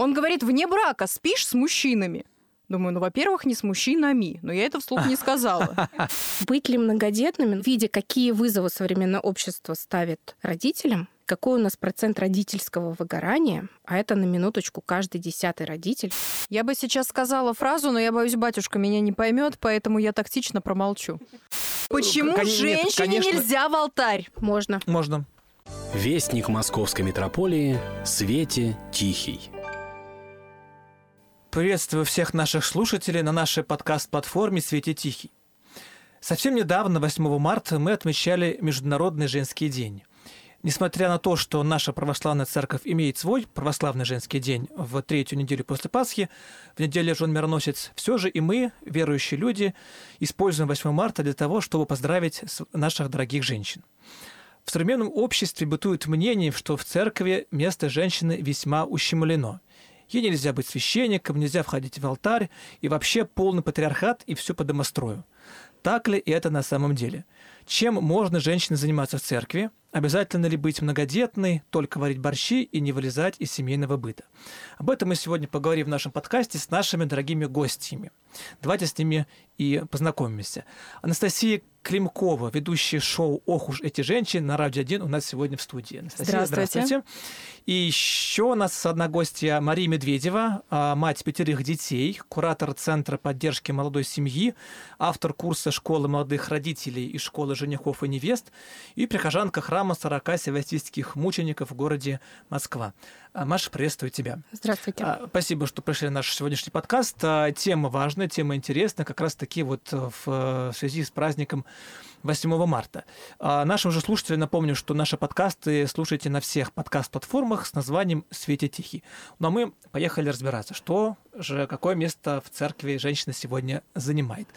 Он говорит, вне брака спишь с мужчинами. Думаю, ну, во-первых, не с мужчинами, но я это вслух не сказала. Быть ли многодетными, видя, какие вызовы современное общество ставит родителям, какой у нас процент родительского выгорания, а это на минуточку каждый десятый родитель. Я бы сейчас сказала фразу, но я боюсь, батюшка меня не поймет, поэтому я тактично промолчу. Почему Кон- нет, женщине конечно. нельзя в алтарь? Можно. Можно. Вестник московской метрополии Свете Тихий. Приветствую всех наших слушателей на нашей подкаст-платформе «Свете Тихий». Совсем недавно, 8 марта, мы отмечали Международный женский день. Несмотря на то, что наша православная церковь имеет свой православный женский день в третью неделю после Пасхи, в неделю Жен Мироносец, все же и мы, верующие люди, используем 8 марта для того, чтобы поздравить наших дорогих женщин. В современном обществе бытует мнение, что в церкви место женщины весьма ущемлено. Ей нельзя быть священником, нельзя входить в алтарь, и вообще полный патриархат и все по домострою. Так ли это на самом деле? Чем можно женщине заниматься в церкви? Обязательно ли быть многодетной, только варить борщи и не вылезать из семейного быта? Об этом мы сегодня поговорим в нашем подкасте с нашими дорогими гостями. Давайте с ними и познакомимся. Анастасия Климкова, ведущая шоу «Ох уж эти женщины» на Радио 1 у нас сегодня в студии. Анастасия, Здравствуйте. И еще у нас одна гостья Мария Медведева, а, мать пятерых детей, куратор Центра поддержки молодой семьи, автор курса «Школы молодых родителей» и «Школы женихов и невест» и прихожанка храма 40 севастийских мучеников в городе Москва. А, Маша, приветствую тебя. Здравствуйте. А, Спасибо, что пришли на наш сегодняшний подкаст. Тема важная, тема интересная, как раз таки вот э, в э, связи с праздником 8 марта. А, Нашим же слушателям напомню, что наши подкасты слушайте на всех подкаст-платформах с названием «Свете Тихий». Ну а мы поехали разбираться, что же, какое место в церкви женщина сегодня занимает.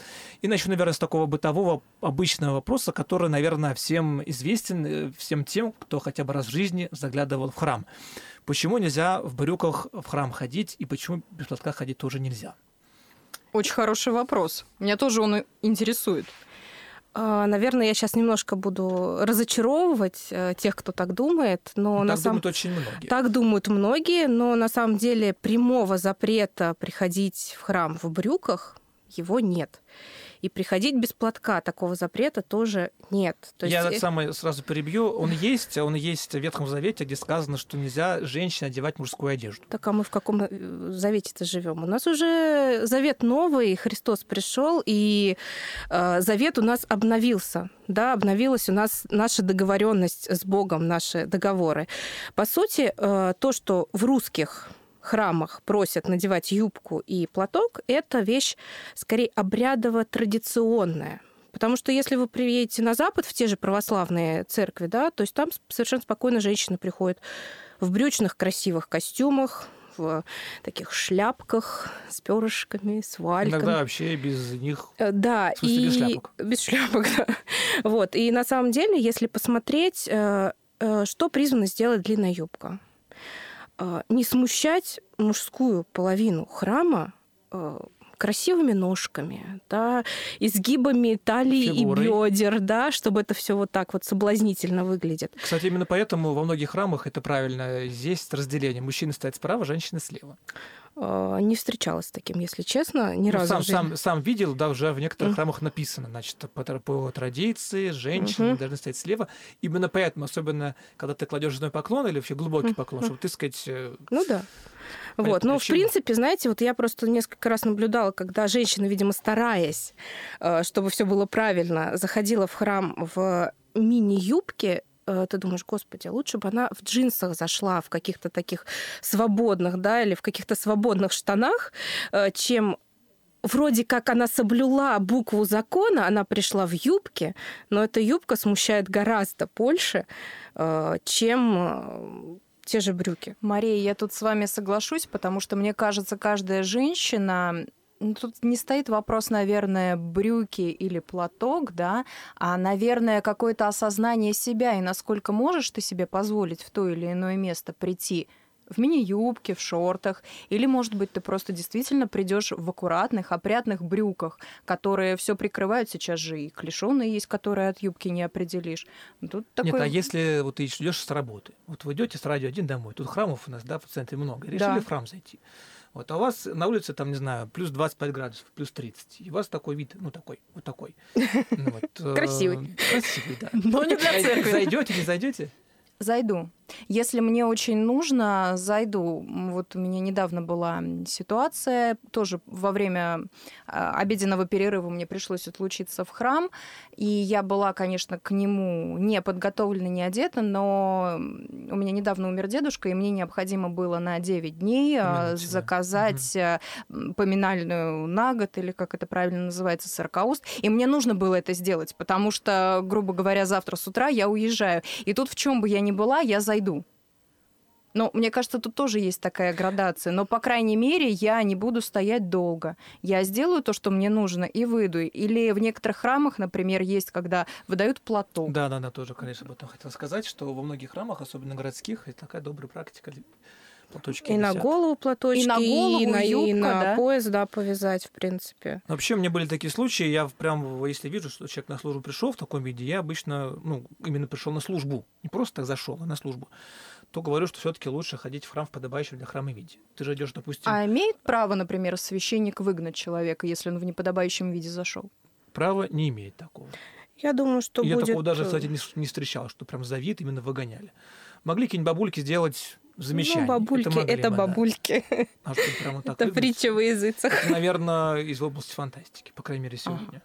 И начну, наверное, с такого бытового обычного вопроса, который, наверное, всем известен, э, всем тем, кто хотя бы раз в жизни заглядывал в храм. Почему нельзя в брюках в храм ходить и почему без платка ходить тоже нельзя? Очень хороший вопрос. Меня тоже он интересует. А, Наверное, я сейчас немножко буду разочаровывать э, тех, кто так думает, но Ну, на так самом думают очень многие. Так думают многие, но на самом деле прямого запрета приходить в храм в брюках его нет. И приходить без платка такого запрета тоже нет. То Я есть, этот э, самый сразу перебью. Он есть, он есть в Ветхом Завете, где сказано, что нельзя женщине одевать мужскую одежду. Так а мы в каком э, завете-то живем? У нас уже завет новый, Христос пришел, и э, завет у нас обновился. Да, обновилась у нас наша договоренность с Богом, наши договоры. По сути, э, то, что в русских храмах просят надевать юбку и платок, это вещь скорее обрядово-традиционная. Потому что если вы приедете на Запад, в те же православные церкви, да, то есть там совершенно спокойно женщина приходит в брючных красивых костюмах, в таких шляпках с перышками, с вальками. Иногда вообще без них Э, Да, В смысле, и без шляпок? без шляпок, да. Вот. И на самом деле, если посмотреть, э, э, что призвана сделать длинная юбка, не смущать мужскую половину храма э, красивыми ножками, да, изгибами талии Фигурой. и бедер, да, чтобы это все вот так вот соблазнительно выглядит. Кстати, именно поэтому во многих храмах это правильно. Здесь разделение. Мужчины стоят справа, женщины слева. Э, Не встречалась с таким, если честно, ни Ну, разу. сам, жизни. сам, сам видел, да, уже в некоторых храмах написано, значит, по, по традиции женщины Мгм. должны стоять слева. Именно поэтому, особенно когда ты кладешь женой поклон или вообще глубокий поклон, чтобы ты сказать, э, Ну да. Вот. Но, в принципе, знаете, вот я просто несколько раз наблюдала, когда женщина, видимо, стараясь, э, чтобы все было правильно, заходила в храм в мини-юбке, ты думаешь, господи, лучше бы она в джинсах зашла, в каких-то таких свободных, да, или в каких-то свободных штанах, э, чем вроде как она соблюла букву закона, она пришла в юбке, но эта юбка смущает гораздо больше, э, чем э, те же брюки. Мария, я тут с вами соглашусь, потому что мне кажется, каждая женщина ну, Тут не стоит вопрос, наверное, брюки или платок, да, а, наверное, какое-то осознание себя и насколько можешь ты себе позволить в то или иное место прийти в мини-юбке, в шортах, или, может быть, ты просто действительно придешь в аккуратных, опрятных брюках, которые все прикрывают. Сейчас же и клешеные есть, которые от юбки не определишь. Тут такой... Нет, а если вот ты идешь с работы, вот вы идете с радио один домой, тут храмов у нас, да, в центре много, решили да. в храм зайти. Вот, а у вас на улице, там, не знаю, плюс 25 градусов, плюс 30. И у вас такой вид, ну, такой, вот такой. Ну э, красивый. Красивый, да. Но не для церкви. Зайдете, не зайдете? Зайду. Если мне очень нужно, зайду. Вот у меня недавно была ситуация, тоже во время а, обеденного перерыва мне пришлось отлучиться в храм, и я была, конечно, к нему не подготовлена, не одета, но у меня недавно умер дедушка, и мне необходимо было на 9 дней а, Помянуть, заказать да. поминальную на год, или как это правильно называется, сорокауст, и мне нужно было это сделать, потому что, грубо говоря, завтра с утра я уезжаю. И тут в чем бы я ни была, я зайду зайду. Но мне кажется, тут тоже есть такая градация. Но, по крайней мере, я не буду стоять долго. Я сделаю то, что мне нужно, и выйду. Или в некоторых храмах, например, есть, когда выдают платок. Да, да, да, тоже, конечно, об этом хотел сказать, что во многих храмах, особенно городских, это такая добрая практика платочки И висят. на голову платочки, и на, голову, и на, юбка, и на да? пояс, да, повязать, в принципе. Вообще, у меня были такие случаи, я прям, если вижу, что человек на службу пришел в таком виде, я обычно, ну, именно пришел на службу, не просто так зашел, а на службу, то говорю, что все-таки лучше ходить в храм в подобающем для храма виде. Ты же идешь, допустим... А имеет право, например, священник выгнать человека, если он в неподобающем виде зашел? Право не имеет такого. Я думаю, что Я будет... такого даже, кстати, не, не встречал, что прям за вид именно выгоняли. Могли какие-нибудь бабульки сделать замечание. Ну, бабульки это, могли, это бы, бабульки. Да. А что прямо так это притча во языцах. Это, наверное, из области фантастики, по крайней мере, сегодня. Ага.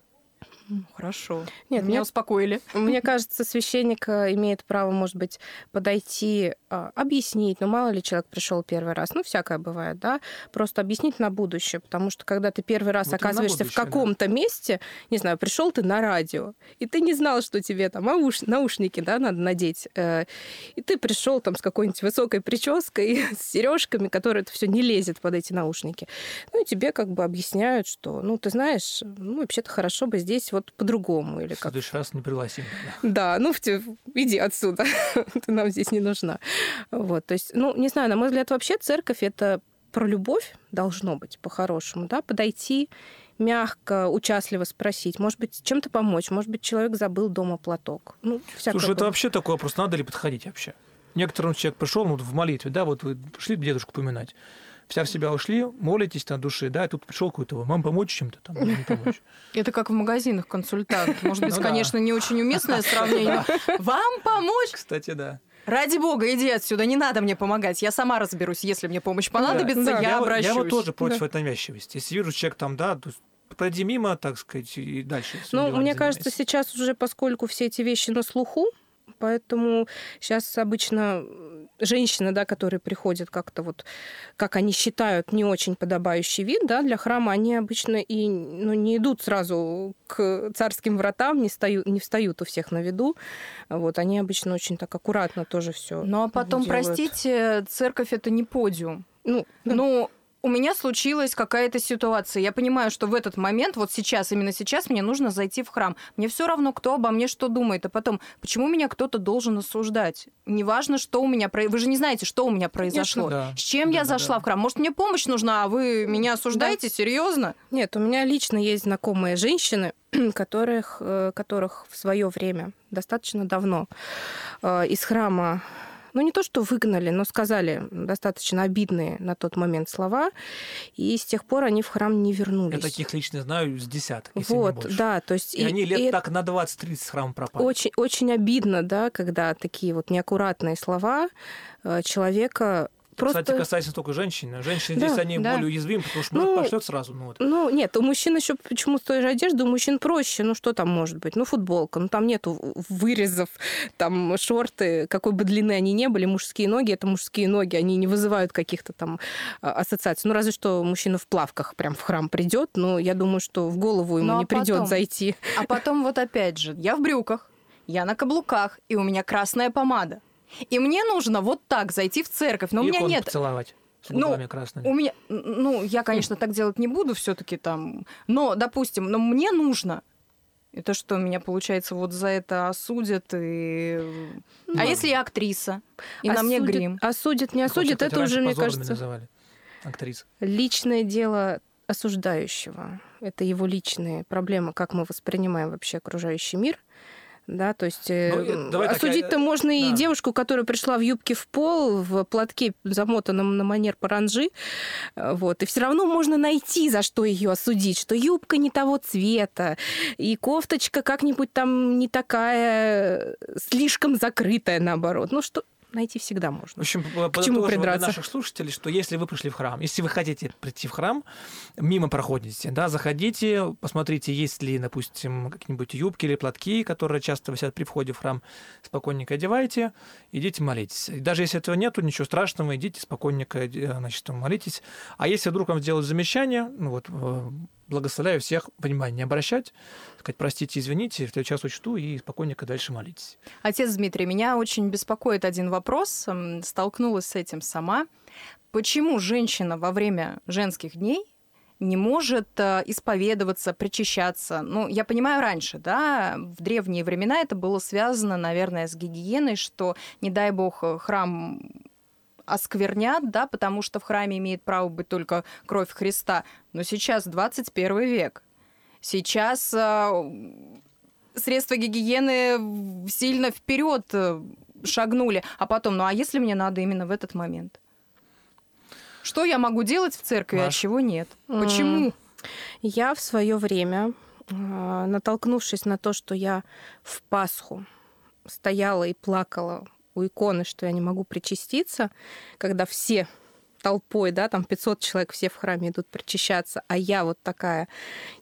Хорошо. Нет, меня успокоили. Мне кажется, священник э, имеет право, может быть, подойти, а, объяснить. Ну, мало ли человек пришел первый раз. Ну, всякое бывает, да. Просто объяснить на будущее. Потому что когда ты первый раз вот оказываешься в каком-то да. месте, не знаю, пришел ты на радио, и ты не знал, что тебе там ауш... наушники, да, надо надеть. Э, и ты пришел там с какой-нибудь высокой прической, с сережками, которые это все не лезет под эти наушники. Ну, и тебе как бы объясняют, что, ну, ты знаешь, ну, вообще-то хорошо бы здесь вот по-другому. Или в как... следующий раз не пригласим. Да, ну иди отсюда, ты нам здесь не нужна. Вот, то есть, ну, не знаю, на мой взгляд, вообще церковь это про любовь должно быть по-хорошему, да, подойти мягко, участливо спросить, может быть, чем-то помочь, может быть, человек забыл дома платок. Ну, Слушай, это вообще такой вопрос, надо ли подходить вообще? Некоторым человек пришел ну, в молитве, да, вот вы пришли дедушку поминать, вся в себя ушли, молитесь на душе, да, и тут пришел какой-то, вам помочь чем-то там, не помочь. Это как в магазинах консультант. Может быть, ну конечно, не очень уместное сравнение. Вам помочь? Кстати, да. Ради бога, иди отсюда, не надо мне помогать. Я сама разберусь, если мне помощь понадобится, да, я, я обращусь. Я вот тоже против да. этой навязчивости. Если вижу человек там, да, пройди мимо, так сказать, и дальше. Ну, мне кажется, сейчас уже, поскольку все эти вещи на слуху, Поэтому сейчас обычно женщины, да, которые приходят как-то вот, как они считают, не очень подобающий вид, да, для храма, они обычно и ну, не идут сразу к царским вратам, не, стают, не встают у всех на виду. Вот, они обычно очень так аккуратно тоже все. Ну а потом, делают. простите, церковь это не подиум. Ну, ну, у меня случилась какая-то ситуация. Я понимаю, что в этот момент, вот сейчас, именно сейчас, мне нужно зайти в храм. Мне все равно, кто обо мне что думает. А потом, почему меня кто-то должен осуждать? Неважно, что у меня... Вы же не знаете, что у меня произошло. Конечно, да. С чем да, я да, зашла да. в храм? Может, мне помощь нужна, а вы меня осуждаете? Да. Серьезно? Нет, у меня лично есть знакомые женщины, которых, э, которых в свое время, достаточно давно, э, из храма ну не то, что выгнали, но сказали достаточно обидные на тот момент слова, и с тех пор они в храм не вернулись. Я таких лично знаю с десяток, если вот, не больше. да, то есть... И, и они лет и так на 20-30 с храма пропали. Очень, очень обидно, да, когда такие вот неаккуратные слова э, человека Просто... Кстати, касается только женщин. Женщины да, здесь они да. более уязвимы, потому что ну, пошлет сразу. Ну, вот. ну, нет, у мужчин еще почему с той же одежды, у мужчин проще. Ну, что там может быть? Ну, футболка. Ну, там нету вырезов, там шорты, какой бы длины они не были, мужские ноги, это мужские ноги, они не вызывают каких-то там а, ассоциаций. Ну, разве что мужчина в плавках прям в храм придет, но я думаю, что в голову ему ну, а не потом, придет зайти. А потом вот опять же, я в брюках, я на каблуках, и у меня красная помада. И мне нужно вот так зайти в церковь, но и у меня нет... поцеловать с губами ну, красными. У меня, ну, я, конечно, так делать не буду все-таки там, но, допустим, но мне нужно Это что, меня, получается, вот за это осудят? И... Ну, а если я актриса, и осудят, на мне грим? Осудят, не осудят, это уже, мне кажется... называли актриса. Личное дело осуждающего. Это его личные проблемы, как мы воспринимаем вообще окружающий мир. Да, то есть ну, э, осудить-то такая... можно да. и девушку, которая пришла в юбке в пол, в платке, замотанном на манер паранжи. Э, вот. И все равно можно найти, за что ее осудить, что юбка не того цвета, и кофточка как-нибудь там не такая, слишком закрытая, наоборот. Ну, что, найти всегда можно. В общем, к чему придраться? наших слушателей, что если вы пришли в храм, если вы хотите прийти в храм, мимо проходите, да, заходите, посмотрите, есть ли, допустим, какие-нибудь юбки или платки, которые часто висят при входе в храм, спокойненько одевайте, идите молитесь. И даже если этого нету, ничего страшного, идите спокойненько, значит, молитесь. А если вдруг вам сделают замечание, ну вот, э, благословляю всех внимание не обращать, сказать, простите, извините, в следующий раз учту и спокойненько дальше молитесь. Отец Дмитрий, меня очень беспокоит один вопрос, столкнулась с этим сама. Почему женщина во время женских дней не может э, исповедоваться, причащаться. Ну, я понимаю, раньше, да, в древние времена это было связано, наверное, с гигиеной, что, не дай бог, храм осквернят, да, потому что в храме имеет право быть только кровь Христа. Но сейчас 21 век. Сейчас э, средства гигиены сильно вперед э, шагнули. А потом, ну а если мне надо именно в этот момент? Что я могу делать в церкви, Маш. а чего нет? Почему? Я в свое время, а, натолкнувшись на то, что я в Пасху стояла и плакала у иконы, что я не могу причаститься, когда все толпой, да, там 500 человек все в храме идут причащаться, а я вот такая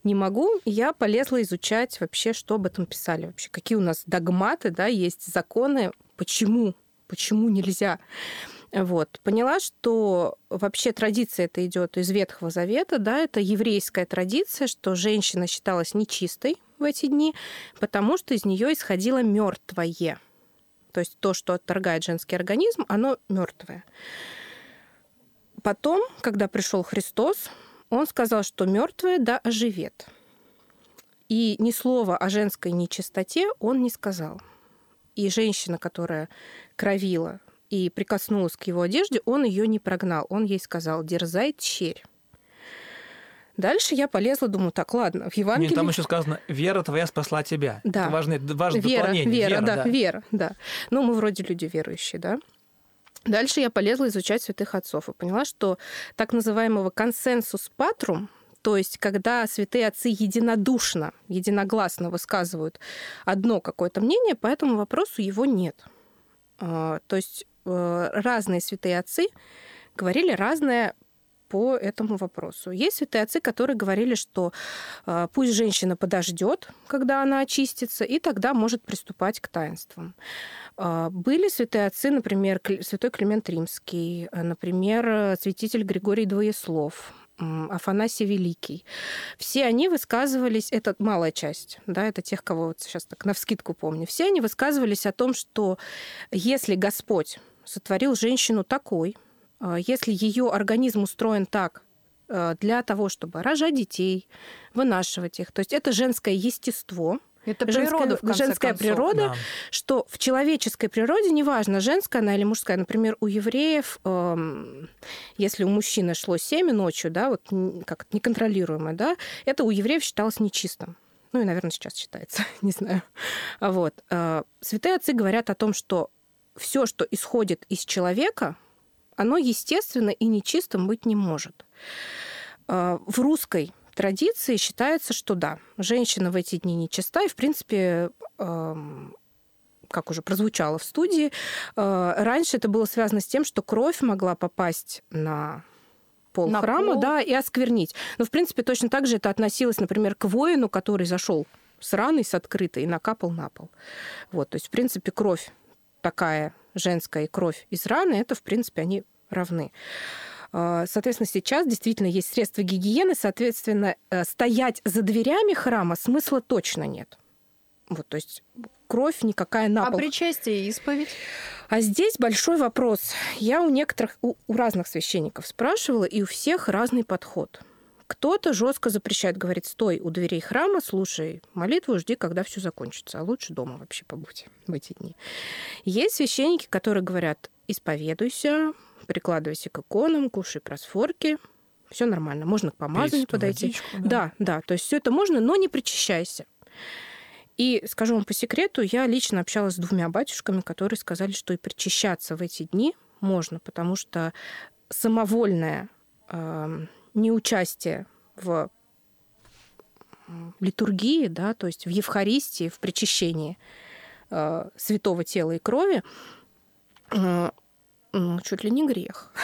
не могу, я полезла изучать вообще, что об этом писали вообще, какие у нас догматы, да, есть законы, почему, почему нельзя. Вот. Поняла, что вообще традиция это идет из Ветхого Завета, да, это еврейская традиция, что женщина считалась нечистой в эти дни, потому что из нее исходило мертвое. То есть то, что отторгает женский организм, оно мертвое. Потом, когда пришел Христос, он сказал, что мертвое да оживет. И ни слова о женской нечистоте он не сказал. И женщина, которая кровила и прикоснулась к его одежде, он ее не прогнал. Он ей сказал, дерзай, черь. Дальше я полезла, думаю, так, ладно, в Евангелии... Нет, там еще сказано, вера твоя спасла тебя. Да. Это важное, важное вера, дополнение. Вера, вера, да, да, вера, да. Ну, мы вроде люди верующие, да. Дальше я полезла изучать святых отцов и поняла, что так называемого консенсус патрум, то есть когда святые отцы единодушно, единогласно высказывают одно какое-то мнение, по этому вопросу его нет. А, то есть э, разные святые отцы говорили разное по этому вопросу. Есть святые отцы, которые говорили, что э, пусть женщина подождет, когда она очистится, и тогда может приступать к таинствам. Э, были святые отцы, например, святой Климент Римский, э, например, святитель Григорий Двоеслов, Афанасий Великий. Все они высказывались, это малая часть, да, это тех, кого вот сейчас так навскидку помню, все они высказывались о том, что если Господь сотворил женщину такой, а, если ее организм устроен так, а, для того, чтобы рожать детей, вынашивать их. То есть это женское естество, это природа, женская, женская концов. природа, да. что в человеческой природе, неважно, женская она или мужская, например, у евреев, э, если у мужчины шло семя ночью, да, вот как неконтролируемое, да, это у евреев считалось нечистым. Ну и, наверное, сейчас считается, не знаю. Вот. Э, святые отцы говорят о том, что все, что исходит из человека, оно естественно и нечистым быть не может. А, в русской традиции считается, что да, женщина в эти дни нечиста, и, в принципе, как уже прозвучало в студии, а, раньше это было связано с тем, что кровь могла попасть на пол на храма, пол. да, и осквернить. Но, в принципе, точно так же это относилось, например, к воину, который зашел с раной, с открытой, и накапал на пол. Вот, то есть, в принципе, кровь такая женская и кровь из раны, это, в принципе, они равны. А, соответственно, сейчас действительно есть средства гигиены, соответственно, э, стоять за дверями храма смысла точно нет. Вот, то есть кровь никакая на а пол. А причастие и исповедь? А здесь большой вопрос. Я у некоторых, у, у разных священников спрашивала, и у всех разный подход. Кто-то жестко запрещает, говорит, стой у дверей храма, слушай молитву, жди, когда все закончится. А лучше дома вообще побудь в эти дни. Есть священники, которые говорят, исповедуйся, прикладывайся к иконам, кушай просфорки, все нормально. Можно к помазанию подойти. Водичку, да. да, да. То есть все это можно, но не причащайся. И скажу вам по секрету, я лично общалась с двумя батюшками, которые сказали, что и причащаться в эти дни можно, потому что самовольное э, неучастие в литургии, да, то есть в Евхаристии, в причащении э, святого тела и крови, э, ну, чуть ли не грех.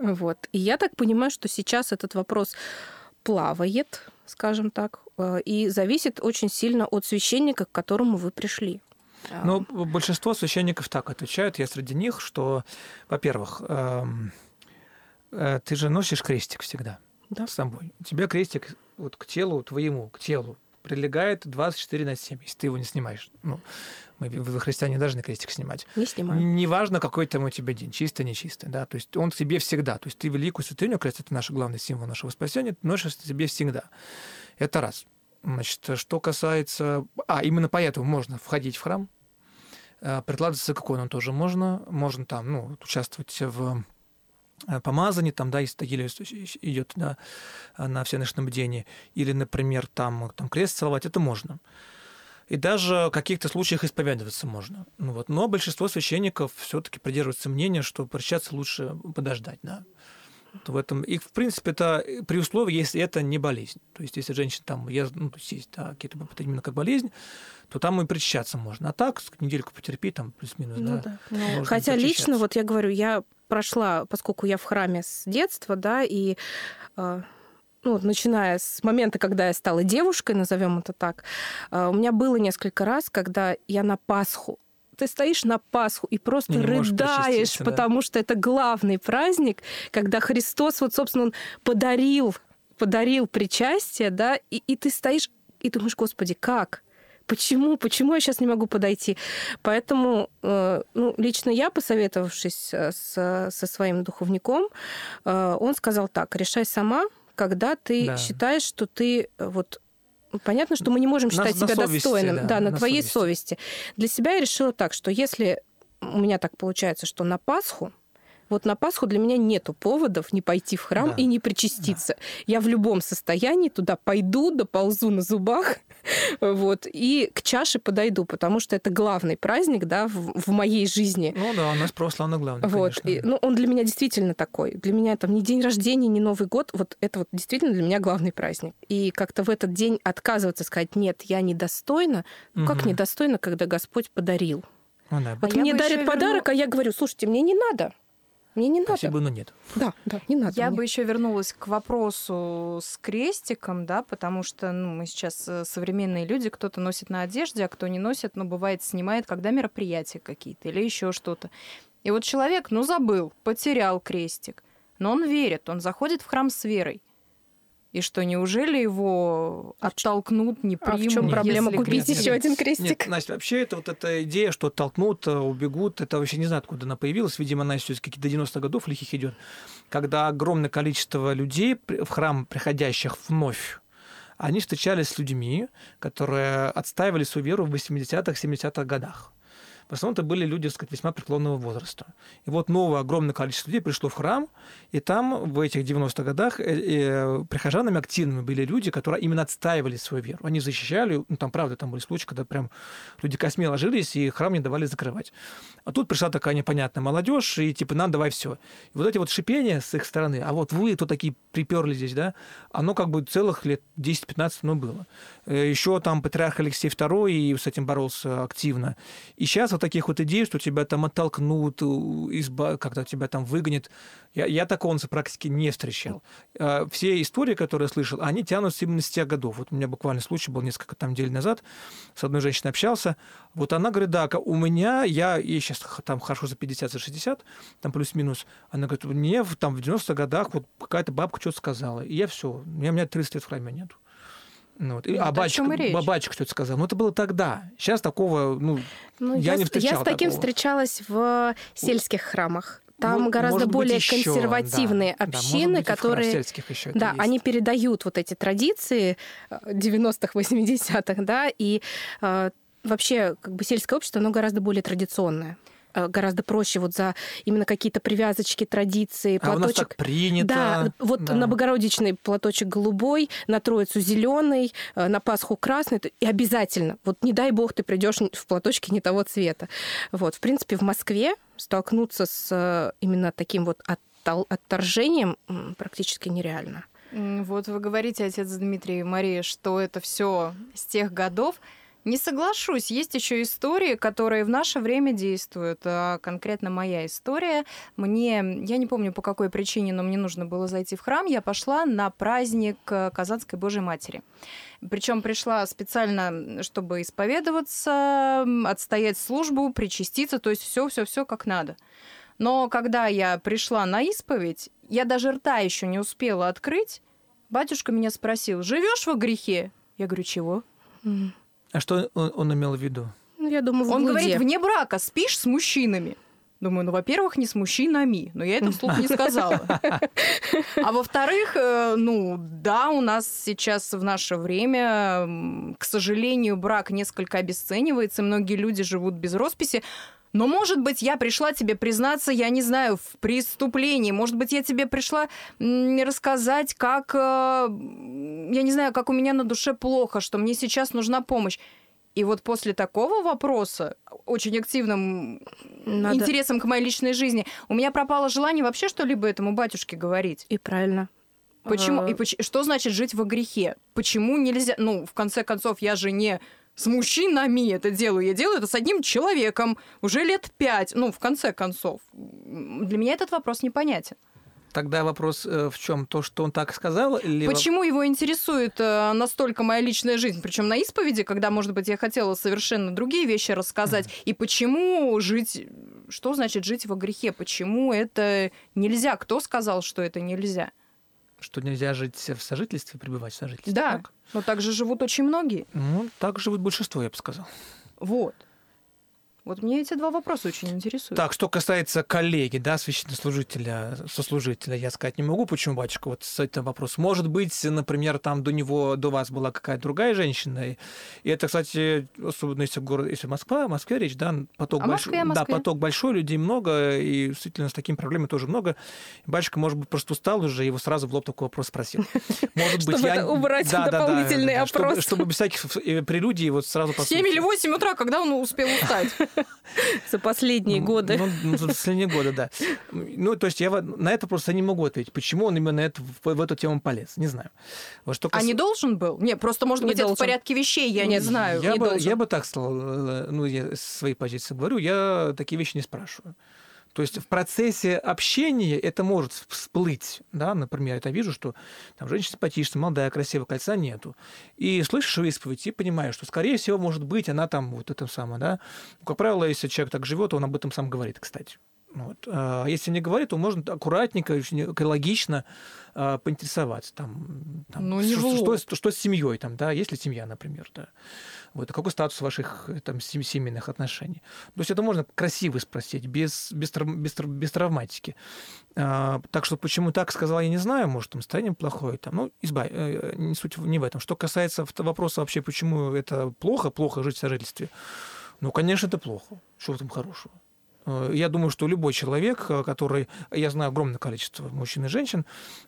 Вот. И я так понимаю, что сейчас этот вопрос плавает, скажем так, э, и зависит очень сильно от священника, к которому вы пришли. Ну, большинство священников так отвечают. Я среди них, что, во-первых, эм, э, ты же носишь крестик всегда да. с собой. У тебя крестик вот к телу твоему, к телу прилегает 24 на 7, если ты его не снимаешь. Ну, мы, вы, христиане, должны крестик снимать. Не снимаю. Неважно, какой там у тебя день, чисто, нечисто, да, то есть он тебе всегда. То есть ты великую святыню, крест — это наш главный символ нашего спасения, носишь себе всегда. Это раз. Значит, что касается... А, именно поэтому можно входить в храм, э, прикладываться к иконам тоже можно, можно там, ну, участвовать в помазание, там, да, если Тагилия идет да, на всеночном бдении, или, например, там, там крест целовать, это можно. И даже в каких-то случаях исповедоваться можно. Ну, вот. Но большинство священников все-таки придерживаются мнения, что прощаться лучше подождать. Да. В этом, и, в принципе, это при условии, если это не болезнь. То есть, если женщина там, я, ну, то есть, есть да, какие-то именно как болезнь, то там и причащаться можно. А так, недельку потерпи, там, плюс-минус, ну, да. да. Хотя лично, вот я говорю, я прошла, поскольку я в храме с детства, да, и э, ну, начиная с момента, когда я стала девушкой, назовем это так, э, у меня было несколько раз, когда я на Пасху ты стоишь на Пасху и просто и рыдаешь, потому да. что это главный праздник, когда Христос, вот, собственно, он подарил, подарил причастие, да, и, и ты стоишь и думаешь, Господи, как? Почему, почему я сейчас не могу подойти. Поэтому э, ну, лично я, посоветовавшись э, с, со своим духовником, э, он сказал так, решай сама, когда ты да. считаешь, что ты вот Понятно, что мы не можем считать на, себя на совести, достойным, да, да на, на твоей совести. совести. Для себя я решила так, что если у меня так получается, что на Пасху вот на Пасху для меня нету поводов не пойти в храм да. и не причаститься. Да. Я в любом состоянии туда пойду, доползу на зубах, вот, и к чаше подойду, потому что это главный праздник, да, в, в моей жизни. Ну да, у нас православный главный, вот. И, ну, он для меня действительно такой. Для меня там не день рождения, не Новый год, вот это вот действительно для меня главный праздник. И как-то в этот день отказываться, сказать, нет, я недостойна, ну, как недостойно, когда Господь подарил. Ну, да. Вот а мне дарят подарок, верну... а я говорю, слушайте, мне не надо. Мне не надо. Спасибо, но нет. Да, да, не надо. Я мне. бы еще вернулась к вопросу с крестиком, да, потому что ну, мы сейчас э, современные люди, кто-то носит на одежде, а кто не носит, но бывает снимает, когда мероприятия какие-то или еще что-то. И вот человек, ну, забыл, потерял крестик, но он верит, он заходит в храм с верой. И что, неужели его оттолкнут, не примут? А в чем проблема купить еще один крестик? Нет, Настя, вообще это вот эта идея, что оттолкнут, э, убегут, это вообще не знаю, откуда она появилась. Видимо, она все какие-то 90-х годов лихих идет, когда огромное количество людей в храм приходящих вновь они встречались с людьми, которые отстаивали свою веру в 80-х, 70-х годах. В основном это были люди, так сказать, весьма преклонного возраста. И вот новое огромное количество людей пришло в храм, и там в этих 90-х годах э, э, прихожанами активными были люди, которые именно отстаивали свою веру. Они защищали, ну там правда, там были случаи, когда прям люди косме ложились, и храм не давали закрывать. А тут пришла такая непонятная молодежь, и типа, нам давай все. И вот эти вот шипения с их стороны, а вот вы, кто такие приперли здесь, да, оно как бы целых лет 10-15 оно было. Э, Еще там патриарх Алексей II и с этим боролся активно. И сейчас вот таких вот идей, что тебя там оттолкнут, изба, когда тебя там выгонят, я, я такого практике не встречал. А, все истории, которые я слышал, они тянутся именно с тех годов. Вот у меня буквально случай был несколько там недель назад, с одной женщиной общался, вот она говорит, да, у меня, я ей сейчас там хорошо за 50, за 60, там плюс-минус, она говорит, мне там в 90-х годах вот какая-то бабка что-то сказала, и я все, у меня, у меня 30 лет в храме нету. Ну, вот. а батюшка, батюшка что-то сказал. Ну, это было тогда. Сейчас такого, ну, ну я, я не встречала Я с таким такого. встречалась в сельских храмах. там Ну, гораздо может быть, более ещё, консервативные да, да, общины, быть, и в которые сельских еще Да, есть. они передают вот эти традиции э, 90-х, 80-х, да, и э, вообще как бы сельское общество, оно гораздо более традиционное э, гораздо проще вот за именно какие-то привязочки, традиции, А у нас платочек. так принято. Да, вот да. на Богородичный платочек голубой, на Троицу зеленый, э, на Пасху красный. И обязательно. Вот не дай бог ты придешь в платочке не того цвета. Вот, в принципе, в Москве столкнуться с э, именно таким вот отторжением практически нереально. Вот вы говорите, отец Дмитрий и Мария, что это все с тех годов. Не соглашусь, есть еще истории, которые в наше время действуют. А конкретно моя история. Мне, я не помню по какой причине, но мне нужно было зайти в храм. Я пошла на праздник э, Казанской Божьей Матери. Причем пришла специально, чтобы исповедоваться, отстоять службу, причаститься, то есть все, все, все как надо. Но когда я пришла на исповедь, я даже рта еще не успела открыть. Батюшка меня спросил: живешь во грехе? Я говорю, чего? А что он, он имел в виду? Ну, я думаю, в Он блуде. говорит, вне брака спишь с мужчинами. Думаю, ну, во-первых, не с мужчинами, но я это вслух не сказала. А во-вторых, э, ну, да, у нас сейчас в наше время, к сожалению, брак несколько обесценивается, многие люди живут без росписи. Но, может быть, я пришла тебе признаться, я не знаю, в преступлении. Может быть, я тебе пришла рассказать, как, э, я не знаю, как у меня на душе плохо, что мне сейчас нужна помощь. И вот после такого вопроса, очень активным Надо- интересом к моей личной жизни, у меня пропало желание вообще что-либо этому батюшке говорить. И правильно. Почему? А, И поч- что значит жить во грехе? Почему нельзя? Ну, в конце концов, я же не с мужчинами это делаю, я делаю это с одним человеком уже лет пять. Ну, в конце концов, для меня этот вопрос непонятен. Тогда вопрос э, в чем? То, что он так сказал? Или... Почему его интересует э, настолько моя личная жизнь? Причем на исповеди, когда, может быть, я хотела совершенно другие вещи рассказать. И почему жить... Что значит жить во грехе? Почему это нельзя? Кто сказал, что это нельзя? Что нельзя жить в сожительстве, пребывать в сожительстве? Да, так? но так же живут очень многие. Ну, так живут большинство, я бы сказал. Вот. Вот мне эти два вопроса очень интересуют. Так, что касается коллеги, да, священнослужителя, сослужителя, я сказать не могу, почему батюшка вот с этим вопросом. Может быть, например, там до него, до вас была какая-то другая женщина, и это, кстати, особенно если город, если Москва, Москве речь, да, поток Москве, о да, поток большой, людей много, и действительно с такими проблемами тоже много. Батюшка, может быть, просто устал уже, его сразу в лоб такой вопрос спросил. Может быть, Чтобы я... это убрать дополнительный опрос. Чтобы без всяких э, прелюдий вот сразу В по 7 сути. или 8 утра, когда он успел устать? За последние Ну, годы. Ну, ну, за последние годы, да. Ну, то есть я на это просто не могу ответить. Почему он именно это, в, в эту тему полез? Не знаю. Вот что А кас- не должен был? Не, просто, может Не быть, это в должен. порядке вещей, я не знаю. Я не бы, должен. я бы так сказал, э, ну, я с своей позиции говорю, я такие вещи не спрашиваю. То есть в процессе общения это может всплыть, да, например, я вижу, что там женщина симпатичная, молодая, красивая, кольца нету. И слышишь ее исповедь и понимаешь, что, скорее всего, может быть, она там вот это самое, да. Ну, как правило, если человек так живет, он об этом сам говорит, кстати. Вот. А если не говорит, то можно аккуратненько, очень экологично а, поинтересоваться. Там, там, Ну, что, лоб. что, что с семьей, там, да, есть ли семья, например, да. Вот, а какой статус ваших э, там, сем- семейных отношений? То есть это можно красиво спросить, без, без, без, без травматики. А, так что почему так сказал, я не знаю, может, там состояние плохое, там, ну, изба... э, не суть не в этом. Что касается вопроса вообще, почему это плохо, плохо жить в сожительстве, ну, конечно, это плохо. Что в этом хорошего? Э, Я думаю, что любой человек, э, который, я знаю огромное количество мужчин и женщин,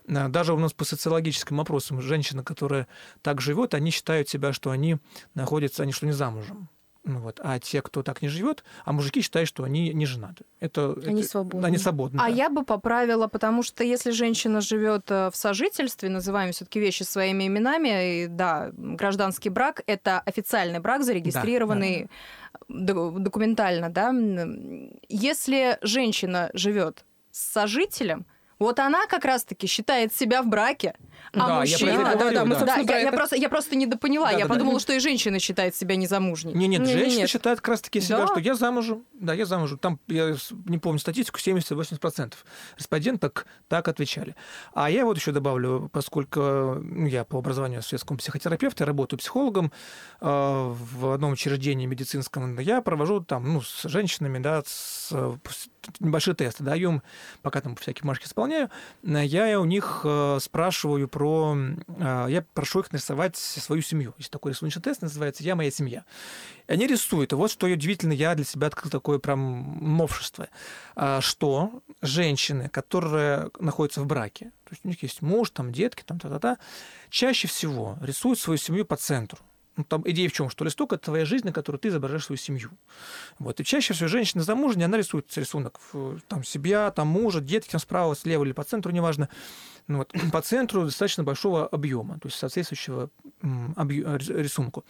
э, даже у нас по социологическим опросам, женщины, которые так живет, они считают себя, что они находятся, они что не замужем. Ну вот. А те, кто так не живет, а мужики считают, что они не женаты. Это, Они это- свободны. Они свободны. А да. я бы поправила, потому что если женщина живет э, в сожительстве, называем все-таки вещи своими именами, и, да, гражданский брак это официальный брак, зарегистрированный ду- документально, да. Если женщина живет с сожителем, вот она как раз-таки считает себя в браке. А Да, я мужчина... это Да, говорю, да, мы, да. Да, я, я это. просто, я просто недопоняла. Да, я да, да. подумала, что и женщина считает себя незамужней. Не, нет, Не, не, женщины нет. считают как раз-таки себя, Да. что я замужем. Да, я замужем. Там, я не помню статистику, 70-80% респонденток так отвечали. А я вот еще добавлю, поскольку ну, я по образованию светскому психотерапевт, я работаю психологом э, в одном учреждении медицинском, я провожу там, ну, с женщинами, да, с- небольшие тесты, даю пока там всякие бумажки исполняю, э, я у них э, спрашиваю про... э, Я прошу их нарисовать свою семью. Есть такой рисуночный тест, называется «Я моя семья». И они рисуют. И вот что удивительно, я для себя открыл такое прям новшество, что женщины, которые находятся в браке, то есть у них есть муж, там детки, там та-та-та, чаще всего рисуют свою семью по центру. Ну, там идея в чем? Что листок это твоя жизнь, на которой ты изображаешь свою семью. Вот. И чаще всего женщина замужняя, она рисует рисунок там себя, там мужа, детки там справа, слева или по центру, неважно. Ну, вот, по центру достаточно большого объема, то есть соответствующего объ- рис- рисунку.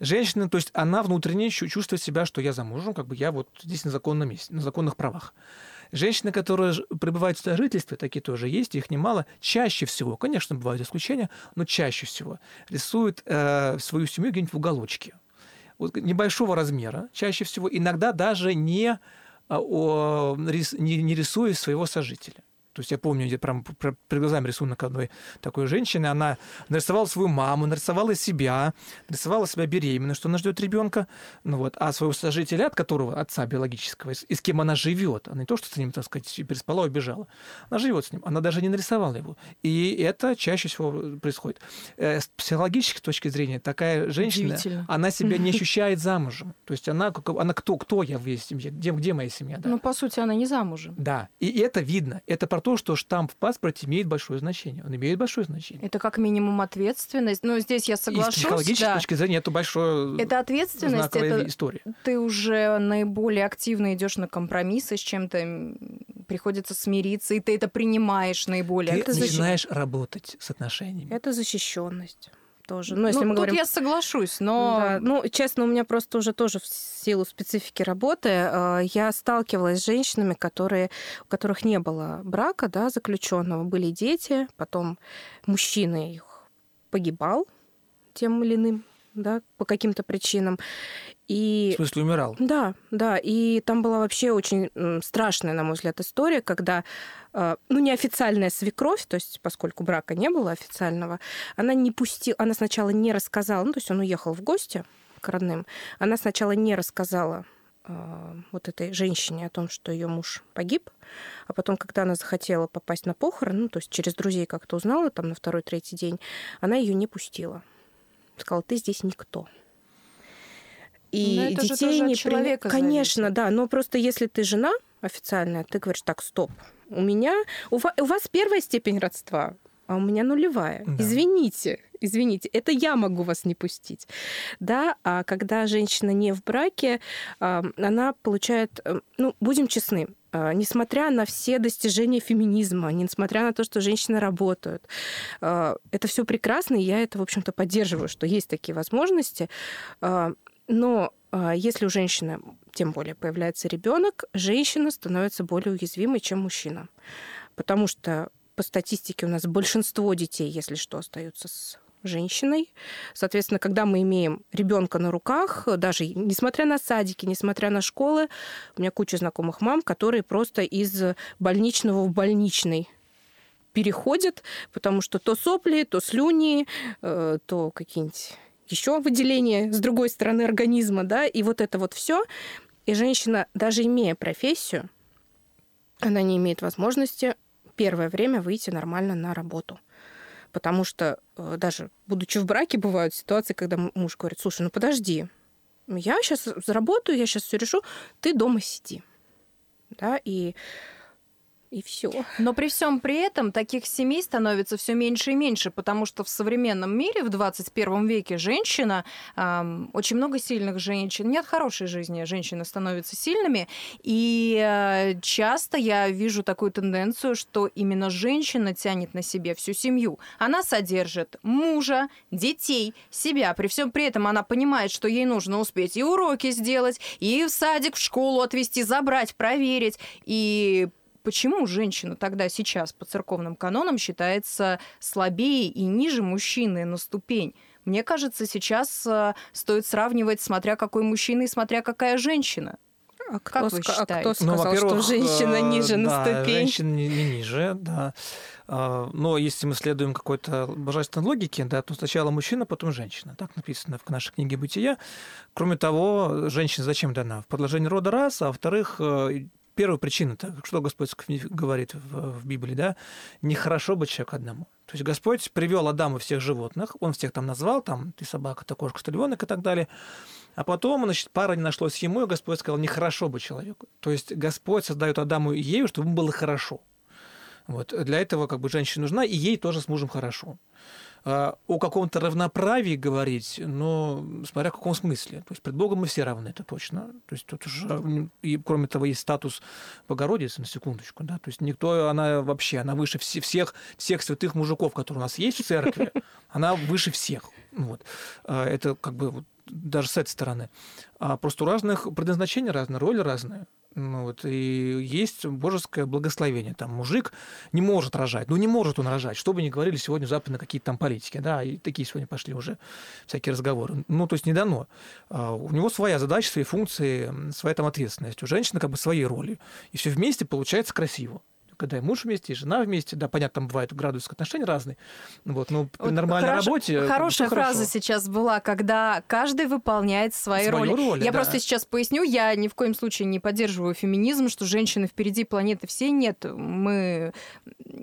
Женщина, то есть она внутренне чу- чувствует себя, что я замужем, как бы я вот здесь на законном месте, на законных правах. Женщины, которые пребывают в сожительстве, такие тоже есть, их немало, чаще всего, конечно, бывают исключения, но чаще всего рисуют э, свою семью где-нибудь в уголочке. Вот небольшого размера, чаще всего, иногда даже не, а, о, рис- не, не рисуя своего сожителя. То есть я помню, где прям пр- перед глазами рисунок одной такой женщины. Она нарисовала свою маму, нарисовала себя, нарисовала себя беременной, что она ждет ребенка. Ну вот. А своего сожителя, от которого, отца биологического, и с- кем она живет, она не то, что с ним, так сказать, переспала, убежала. Она живет с ним. Она даже не нарисовала его. И это чаще всего происходит. Э, С психологической точки зрения такая женщина, она себя не ощущает замужем. То есть она, она кто, кто я в ее семье, где, где моя семья? Да? Ну, по сути, она не замужем. Да, и это видно. Это про то, что штамп в паспорте имеет большое значение. Он имеет большое значение. Это как минимум ответственность. Но здесь я И с соглашусь. психологической да. точки зрения это большое Это ответственность, это история. ты уже наиболее активно идешь на компромиссы с чем-то, приходится смириться, и ты это принимаешь наиболее Ты это активно. защита. начинаешь работать с отношениями. Это защищенность тоже. Ну, если Ну, мы тут говорим... я соглашусь, но Да, ну, честно, у меня просто уже тоже в силу специфики работы э, я сталкивалась с женщинами, которые, у которых не было брака, да, заключенного, были дети, потом мужчина их погибал тем или иным, да, по каким-то причинам. В И смысле, умирал. да, да, и там была вообще очень страшная, на мой взгляд, история, когда, э, ну, неофициальная свекровь, то есть поскольку брака не было официального, она не пустила, она сначала не рассказала, ну, то есть он уехал в гости к родным, она сначала не рассказала э, вот этой женщине о том, что ее муж погиб, а потом, когда она захотела попасть на похороны, ну, то есть через друзей как-то узнала, там, на второй-третий день, она ее не пустила. Сказала, ты здесь никто. И Но это же детей тоже от не при- человека Конечно, зависит. да. Но просто если ты жена официальная, ты говоришь, так, стоп. У меня... У ва- у вас первая степень родства, а у меня нулевая. Да. Извините, извините, это я могу вас не пустить. Да, а когда женщина не в браке, а, она получает, ну, будем честны, а, несмотря на все достижения феминизма, несмотря на то, что женщины работают, а, это все прекрасно, и я это, в общем-то, поддерживаю, что есть такие возможности. Но а, если у женщины, тем более, появляется ребенок, женщина становится более уязвимой, чем мужчина. Потому что по статистике у нас большинство детей, если что, остаются с женщиной. Соответственно, когда мы имеем ребенка на руках, даже несмотря на садики, несмотря на школы, у меня куча знакомых мам, которые просто из больничного в больничный переходят, потому что то сопли, то слюни, э, то какие-нибудь еще выделения с другой стороны организма, да, и вот это вот все. И женщина, даже имея профессию, она не имеет возможности первое время выйти нормально на работу. Потому что э, даже будучи в браке, бывают ситуации, когда муж говорит, слушай, ну подожди, я сейчас заработаю, я сейчас все решу, ты дома сиди. Да, и, и все. Но при всем при этом таких семей становится все меньше и меньше, потому что в современном мире, в 21 веке, женщина, ам, очень много сильных женщин, нет хорошей жизни, женщины становятся сильными, и э, часто я вижу такую тенденцию, что именно женщина тянет на себе всю семью. Она содержит мужа, детей, себя. При всем при этом она понимает, что ей нужно успеть и уроки сделать, и в садик, в школу отвезти, забрать, проверить, и почему женщина тогда сейчас по церковным канонам считается слабее и ниже мужчины на ступень? Мне кажется, сейчас э, стоит сравнивать, смотря какой мужчина и смотря какая женщина. А Как кто, вы ска- а считаете? кто Ну, сказал, во-первых, что женщина э, ниже на да, ступень? Женщина не, не ниже, да. А, Но если мы следуем какой-то божественной логике, да, то сначала мужчина, потом женщина. Так написано в нашей книге «Бытия». Кроме того, женщина зачем дана? В продолжении рода раз, а во-вторых, э, первая причина, -то, что Господь говорит в, в Библии, да, нехорошо быть человеку одному. То есть Господь привел Адаму всех животных, он всех там назвал, там, ты собака, ты кошка, ты львенок и так далее. А потом, значит, пара не нашлось ему, и Господь сказал, нехорошо быть человеку. То есть Господь создает Адаму и Еве, чтобы ему было хорошо. Вот. Для этого как бы женщина нужна, и ей тоже с мужем хорошо. А, О каком-то равноправии говорить, но смотря в каком смысле. То есть пред Богом мы все равны, это точно. То есть тут уже, м, и кроме того, есть статус Богородицы, на секундочку, да. То есть никто, она вообще, она выше все- всех, всех святых мужиков, которые у нас есть в церкви, она выше всех. Вот. А, Это как бы вот даже с этой стороны. А просто у разных предназначения разные, роли разные. Ну, вот, и есть божеское благословение. Там мужик не может рожать. Ну, не может он рожать. Что бы ни говорили сегодня западные какие-то там политики. Да, и такие сегодня пошли уже всякие разговоры. Ну, то есть не дано. А У него своя задача, свои функции, своя там ответственность. У женщины как бы свои роли. И все вместе получается красиво. Когда и муж вместе, и жена вместе, да, понятно, там бывают градусы отношений разные. Вот, но при Вот нормальной хорошо- работе Хорошая всё хорошо. фраза сейчас была, когда каждый выполняет свои Свою роли. роль, я да. просто сейчас поясню, я ни в коем случае не поддерживаю феминизм, что женщины впереди планеты всей нет. Мы,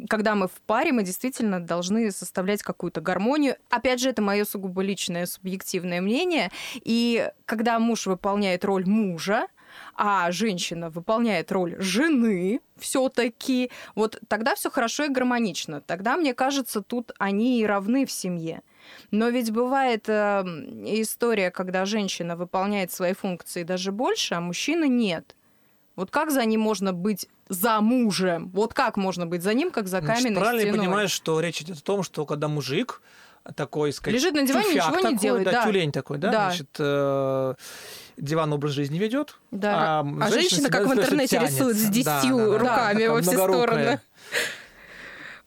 когда мы в паре, мы действительно должны составлять какую-то гармонию. Опять же, это мое сугубо личное, субъективное мнение. И когда муж выполняет роль мужа, а женщина выполняет роль жены все-таки, вот тогда все хорошо и гармонично. Тогда, мне кажется, тут они и равны в семье. Но ведь бывает э, история, когда женщина выполняет свои функции даже больше, а мужчина нет. Вот как за ним можно быть за мужем? Вот как можно быть за ним, как за Значит, каменной правильно я стеной? понимаю, что речь идет о том, что когда мужик такой, сказать, Лежит на диване, тюфяк ничего не такой, делает, да, да. тюлень такой, да, Да. значит, э, диван образ жизни ведет, Да. А женщина, как в интернете тянется. рисует с Да, десятью да, да, руками такая во все стороны.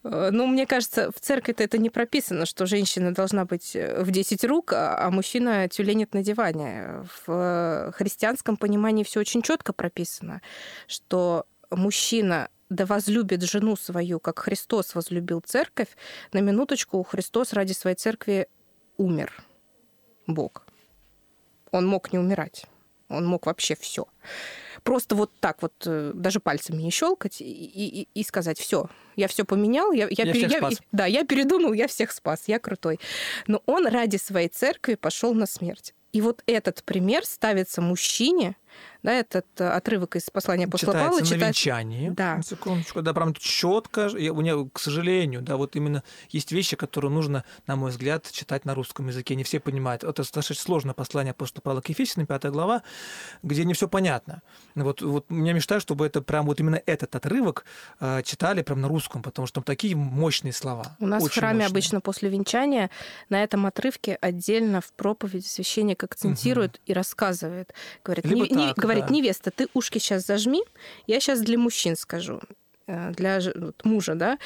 Э, Ну, мне кажется, в церкви-то это не прописано, что женщина должна быть э, в 10 рук, а а мужчина тюленит на диване. В э, христианском понимании все очень четко прописано, что мужчина да возлюбит жену свою, как Христос возлюбил церковь. На минуточку Христос ради своей церкви умер. Бог. Он мог не умирать. Он мог вообще все. Просто вот так вот, э, даже пальцами не щелкать и, и- и сказать, все, я все поменял, я, Я всех спас. да, я передумал, я всех спас, я крутой. Но он ради своей церкви пошел на смерть. И вот этот пример ставится мужчине, да, этот э, отрывок из послания апостола Читается Павла на читается венчании. Да. На секундочку, да, прям четко. Я, у меня, к сожалению, да, вот именно есть вещи, которые нужно, на мой взгляд, читать на русском языке. Не все понимают. Это достаточно сложное послание апостола Павла к Ефесянам, 5 глава, где не все понятно. Вот, вот у меня мечта, чтобы это прям вот именно этот отрывок э, читали прям на русском, потому что там такие мощные слова. У нас в храме мощные. обычно после венчания на этом отрывке отдельно в проповеди священник акцентирует и рассказывает. Говорит, Либо «Не- не- так, говорит да. невеста, ты ушки сейчас зажми, я сейчас для мужчин скажу, э, для вот мужа, да.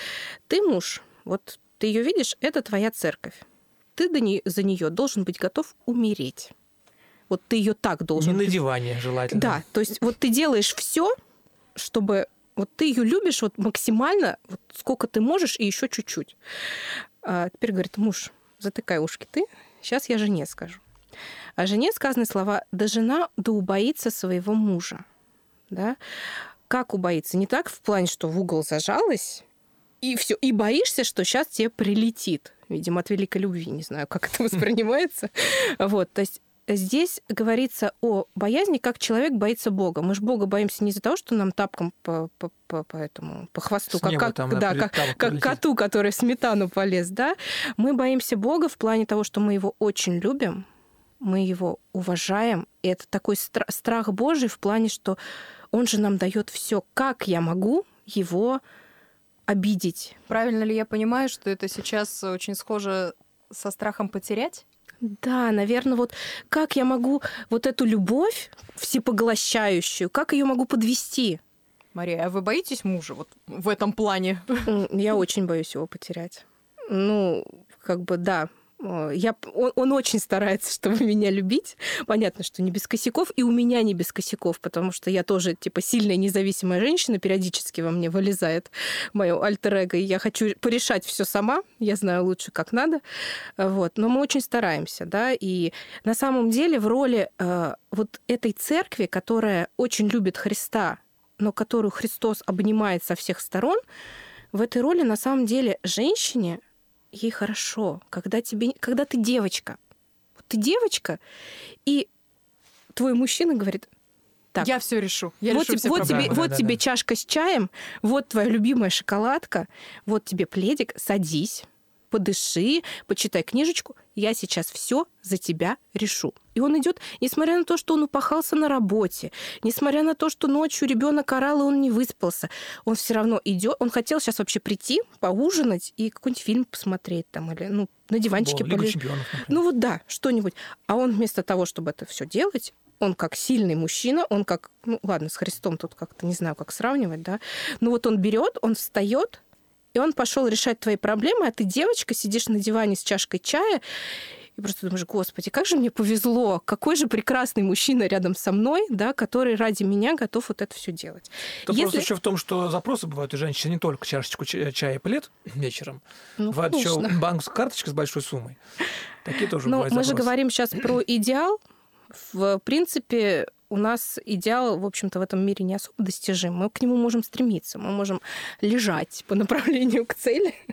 Ты муж, вот ты ее видишь, это твоя церковь. Ты до не- за нее должен быть готов умереть. Вот ты ее так Не должен на диване желательно. да, то есть вот ты делаешь все, чтобы вот ты ее любишь вот максимально, вот сколько ты можешь, и еще чуть-чуть. А теперь говорит, муж, затыкай ушки ты, сейчас я жене скажу. А жене сказаны слова, да жена да убоится своего мужа. Да? Как убоится? Не так в плане, что в угол зажалась, и все, и боишься, что сейчас тебе прилетит. Видимо, от великой любви, не знаю, как это воспринимается. Вот, то есть здесь говорится о боязни, как человек боится Бога. Мы же Бога боимся не из-за того, что нам тапком по, по, по, по этому, по хвосту, С как, как- там, да, как, как коту, который в сметану полез, да. Мы боимся Бога в плане того, что мы его очень любим, мы его уважаем. И это такой стра- страх Божий в плане, что он же нам дает все. Как я могу его обидеть? Правильно ли я понимаю, что это сейчас очень схоже со страхом потерять? Да, наверное, вот как я могу вот эту любовь всепоглощающую, как ее могу подвести? Мария, а вы боитесь мужа вот в этом плане? Я очень боюсь его потерять. Ну, как бы да, я, он, он очень старается, чтобы меня любить. Понятно, что не без косяков, и у меня не без косяков, потому что я тоже, типа, сильная независимая женщина, периодически во мне вылезает мое альтер -эго, и я хочу порешать все сама, я знаю лучше, как надо. Вот. Но мы очень стараемся, да, и на самом деле в роли э, вот этой церкви, которая очень любит Христа, но которую Христос обнимает со всех сторон, в этой роли на самом деле женщине ей хорошо, когда, тебе, когда ты девочка. Ты девочка, и твой мужчина говорит, так, я все решу. Я вот решу тебе, вот тебе, да, вот да, тебе да. чашка с чаем, вот твоя любимая шоколадка, вот тебе пледик, садись, подыши, почитай книжечку, я сейчас все за тебя решу. И он идет, несмотря на то, что он упахался на работе, несмотря на то, что ночью ребенок орал, и он не выспался, он все равно идет. Он хотел сейчас вообще прийти, поужинать и какой-нибудь фильм посмотреть там, или ну, на диванчике полежать. Ну вот да, что-нибудь. А он вместо того, чтобы это все делать, он как сильный мужчина, он как, ну ладно, с Христом тут как-то не знаю, как сравнивать, да, но вот он берет, он встает, и он пошел решать твои проблемы, а ты девочка, сидишь на диване с чашкой чая, и просто думаешь, господи, как же мне повезло, какой же прекрасный мужчина рядом со мной, да, который ради меня готов вот это все делать. Это Если... просто еще в том, что запросы бывают у женщин не только чашечку чая и плед вечером, ну, бывает еще банковская карточка с большой суммой. Такие тоже Но бывают мы запросы. же говорим сейчас про идеал. В принципе, у нас идеал, в общем-то, в этом мире не особо достижим. Мы к нему можем стремиться, мы можем лежать по направлению к цели.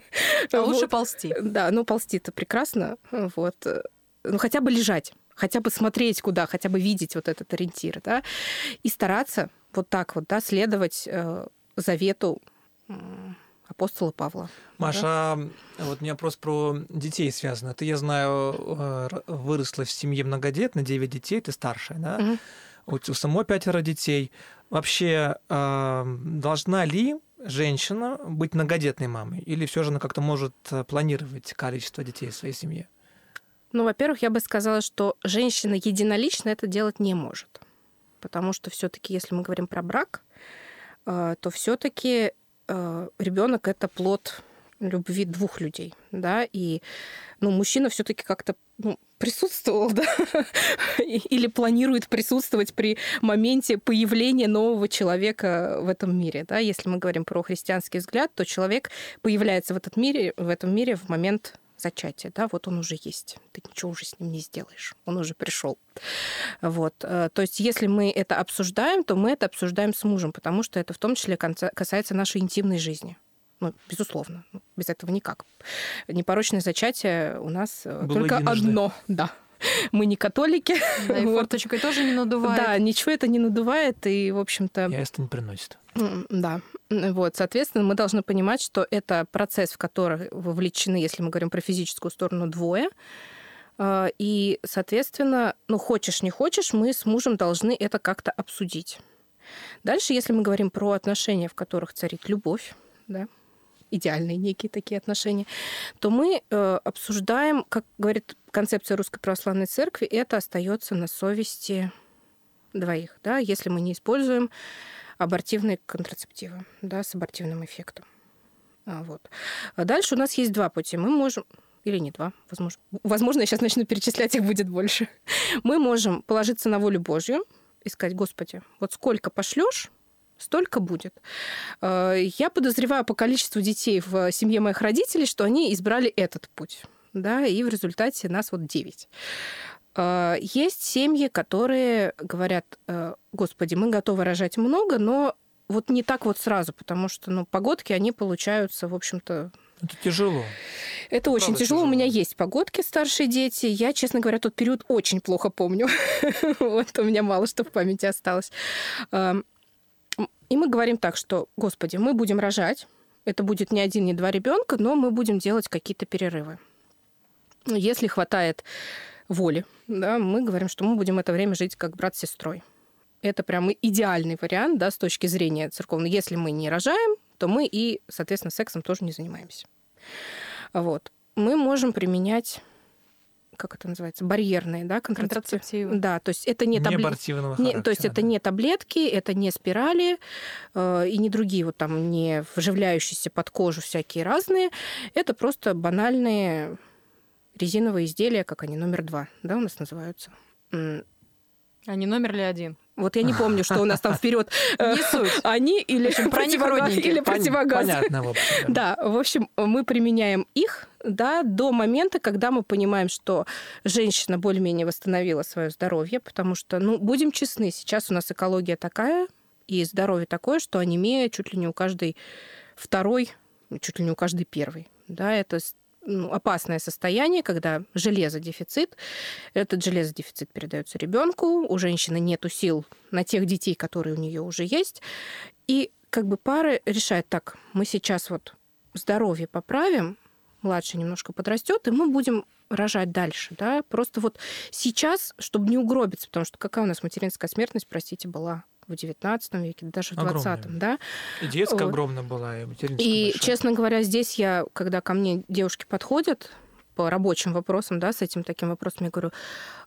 А вот. лучше ползти. Да, ну ползти-то прекрасно. Вот. Ну хотя бы лежать, хотя бы смотреть куда, хотя бы видеть вот этот ориентир, да, и стараться вот так вот, да, следовать э, завету апостола Павла. Маша, да? вот у меня вопрос про детей связано. Ты, я знаю, э, выросла в семье многодетной, 9 детей, ты старшая, да? Угу у, самой пятеро детей. Вообще, должна ли женщина быть многодетной мамой? Или все же она как-то может э, планировать количество детей в своей семье? Ну, во-первых, я бы сказала, что женщина единолично это делать не может. Потому что все-таки, если мы говорим про брак, э, то все-таки э, ребенок это плод любви двух людей, да, и ну, мужчина все-таки как-то ну, присутствовал, да, или планирует присутствовать при моменте появления нового человека в этом мире, да. Если мы говорим про христианский взгляд, то человек появляется в, этот мире, в этом мире в момент зачатия, да, вот он уже есть, ты ничего уже с ним не сделаешь, он уже пришел. Вот. Э, то есть, если мы это обсуждаем, то мы это обсуждаем с мужем, потому что это в том числе касается нашей интимной жизни. Ну, безусловно, ну, без этого никак. Непорочное зачатие у нас э, Было только единожды. одно, да. Мы не католики. Да, и форточкой тоже не надувает. Да, ничего это не надувает, и, в общем-то... Ясно не приносит. Да. Вот, соответственно, мы должны понимать, что это процесс, в который вовлечены, если мы говорим про физическую сторону, двое. Э, и, соответственно, ну, хочешь, не хочешь, мы с мужем должны это как-то обсудить. Дальше, если мы говорим про отношения, в которых царит любовь, да, идеальные некие такие отношения, то мы э, обсуждаем, как говорит концепция Русской Православной Церкви, это остается на совести двоих, да, если мы не используем абортивные контрацептивы, да, с абортивным эффектом. А, вот. А дальше у нас есть два пути. Мы можем или не два, возможно. Возможно, я сейчас начну перечислять, их будет больше. Мы можем положиться на волю Божью и сказать, Господи, вот сколько пошлешь, столько будет. Э, я подозреваю по количеству детей в семье моих родителей, что они избрали этот путь. Да, и в результате нас вот 9. Э, есть семьи, которые говорят, э, господи, мы готовы рожать много, но вот не так вот сразу, потому что ну, погодки, они получаются, в общем-то... Это тяжело. Это очень тяжело. тяжело. У меня есть погодки, старшие дети. Я, честно говоря, тот период очень плохо помню. вот у меня мало что в памяти осталось. И мы говорим так, что, господи, мы будем рожать, это будет не один, не два ребенка, но мы будем делать какие-то перерывы. Если хватает воли, да, мы говорим, что мы будем это время жить как брат с сестрой. Это прям идеальный вариант, да, с точки зрения церковной. Если мы не рожаем, то мы и, соответственно, сексом тоже не занимаемся. Вот. Мы можем применять как это называется, барьерные, да, контрацептивы. Контрацептивы. Да, то есть это не Не таблетки. абортивного Не, то есть это да. не таблетки, это не спирали э, и не другие вот там не вживляющиеся под кожу всякие разные. Это просто банальные резиновые изделия, как они, номер два, да, у нас называются. А не номер ли один? Вот я не помню, что у нас там вперед. Суть. Они или общем, противогаз, проникненькие. или Пон- противогаз. Понятно, в общем. Да, в общем, мы применяем их да, до момента, когда мы понимаем, что женщина более-менее восстановила свое здоровье, потому что, ну, будем честны, сейчас у нас экология такая и здоровье такое, что анемия чуть ли не у каждой второй, чуть ли не у каждой первой. Да, это ну, опасное состояние, когда железодефицит. Этот железодефицит передается ребенку, у женщины нет сил на тех детей, которые у нее уже есть. И как бы пары решают, так, мы сейчас вот здоровье поправим, младший немножко подрастет, и мы будем рожать дальше, да, просто вот сейчас, чтобы не угробиться, потому что какая у нас материнская смертность, простите, была в XIX веке, даже в Огромная. XX, да, И детская Вот. огромная была, и материнская и, большая. честно говоря, здесь я, когда ко мне девушки подходят по рабочим вопросам, да, с этим таким вопросом, я говорю,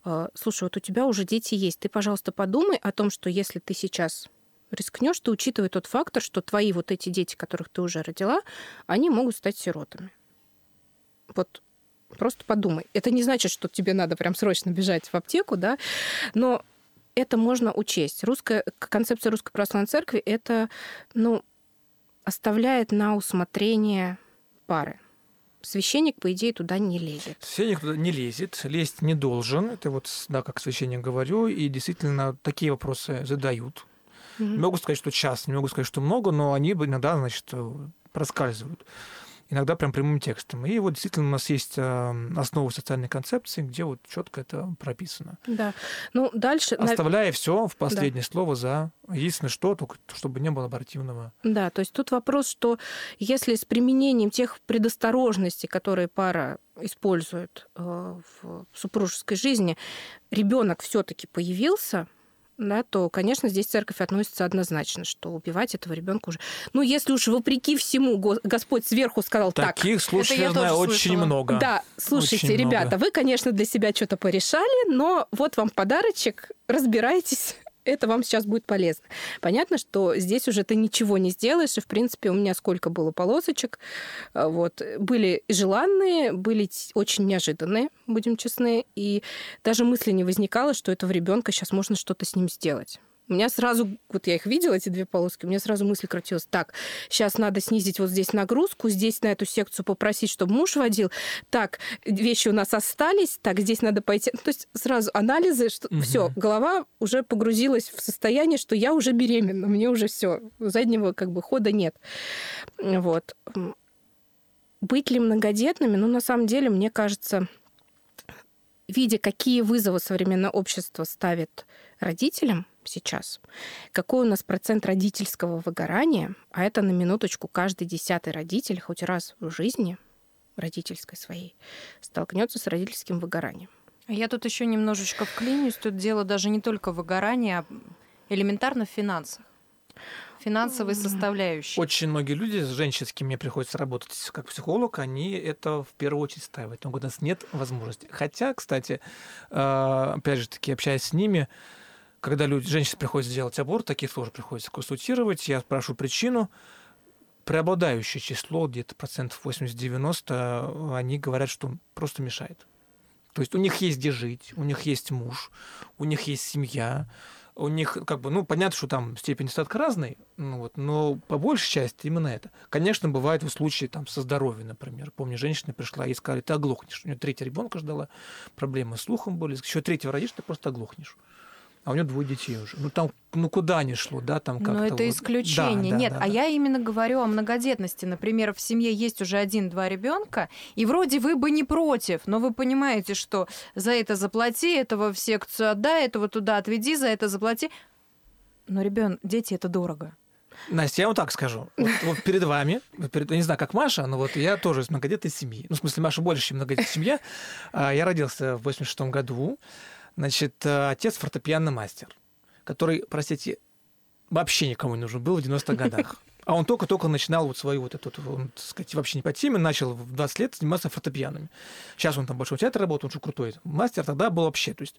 «Э, слушай, вот у тебя уже дети есть, ты, пожалуйста, подумай о том, что если ты сейчас рискнешь, ты учитывай тот фактор, что твои вот эти дети, которых ты уже родила, они могут стать сиротами. Вот просто подумай. Это не значит, что тебе надо прям срочно бежать в аптеку, да, но это можно учесть. Русская, концепция Русской Православной Церкви — это, ну, оставляет на усмотрение пары. Священник, по идее, туда не лезет. Священник туда не лезет, лезть не должен. Это вот, да, как священник говорю, и действительно такие вопросы задают. Мгм. Не могу сказать, что часто, не могу сказать, что много, но они иногда, значит, э, проскальзывают. Иногда прям прямым текстом. И вот действительно у нас есть э, основы социальной концепции, где вот четко это прописано. Да. Ну, дальше... Оставляя все в последнее слово за единственное что, только чтобы не было абортивного. Да, то есть тут вопрос, что если с применением тех предосторожностей, которые пара использует э, в супружеской жизни, ребенок все-таки появился, да, то, конечно, здесь церковь относится однозначно, что убивать этого ребенка уже. Ну, если уж вопреки всему Го- Господь сверху сказал так. Таких случаев я знаю очень слышала. много. Да, слушайте, Очень много. ребята, вы, конечно, для себя что-то порешали, но вот вам подарочек, разбирайтесь, это вам сейчас будет полезно. Понятно, что здесь уже ты ничего не сделаешь, и, в принципе, у меня сколько было полосочек, а, вот, были желанные, были очень неожиданные, будем честны, и даже мысли не возникало, что этого ребенка сейчас можно что-то с ним сделать. У меня сразу, вот я их видела, эти две полоски, у меня сразу мысль крутилась, так, сейчас надо снизить вот здесь нагрузку, здесь на эту секцию попросить, чтобы муж водил, так, вещи у нас остались, так, здесь надо пойти. Ну, То есть сразу анализы, что Мгм. все, голова уже погрузилась в состояние, что я уже беременна, мне уже все, заднего как бы хода нет. Вот. Быть ли многодетными? Ну, на самом деле, мне кажется, видя, какие вызовы современное общество ставит родителям сейчас, какой у нас процент родительского выгорания, а это на минуточку каждый десятый родитель хоть раз в жизни родительской своей столкнется с родительским выгоранием. А Я тут еще немножечко вклинюсь. Тут дело даже не только в выгорании, а элементарно в финансах. Финансовой составляющей. Очень многие люди, женщины, с кем мне приходится работать как психолог, они это в первую очередь ставят. Но у нас нет возможности. Хотя, кстати, э, опять же таки, общаясь с ними, когда люди, женщины приходят сделать аборт, таких тоже приходится консультировать, я спрашиваю причину, преобладающее число, где-то процентов 80-90, они говорят, что просто мешает. То есть у них есть где жить, у них есть муж, у них есть семья, у них, как бы, ну, понятно, что там степень достатка разной, ну, вот, но по большей части именно это. Конечно, бывает в случае там со здоровьем, например. Помню, женщина пришла и сказали, ты оглохнешь. У нее третья ребенка ждала, проблемы с слухом были. Еще третьего родишь, ты просто оглохнешь. А у нее двое детей уже. Ну, там, ну, куда не шло, да, там как-то Но это вот. исключение. Да, да, Нет, да, а да. я именно говорю о многодетности. Например, в семье есть уже один-два ребенка, и вроде вы бы не против, но вы понимаете, что за это заплати, этого в секцию отдай, этого туда отведи, за это заплати. Но ребен, дети это дорого. Настя, я вам так скажу. Вот, вот перед вами, перед- я не знаю, как Маша, но вот я тоже из многодетной семьи. Ну, в смысле, Маша больше, чем многодетная семья. А, Я родился в 86 году. Значит, э, отец фортепианный мастер, который, простите, вообще никому не нужен был в 90-х годах. А он только-только начинал вот свою вот эту, он, так сказать, вообще не по теме, начал в 20 лет заниматься фортепианами. Сейчас он там в Большом театре работает, он же крутой мастер, тогда был вообще, то есть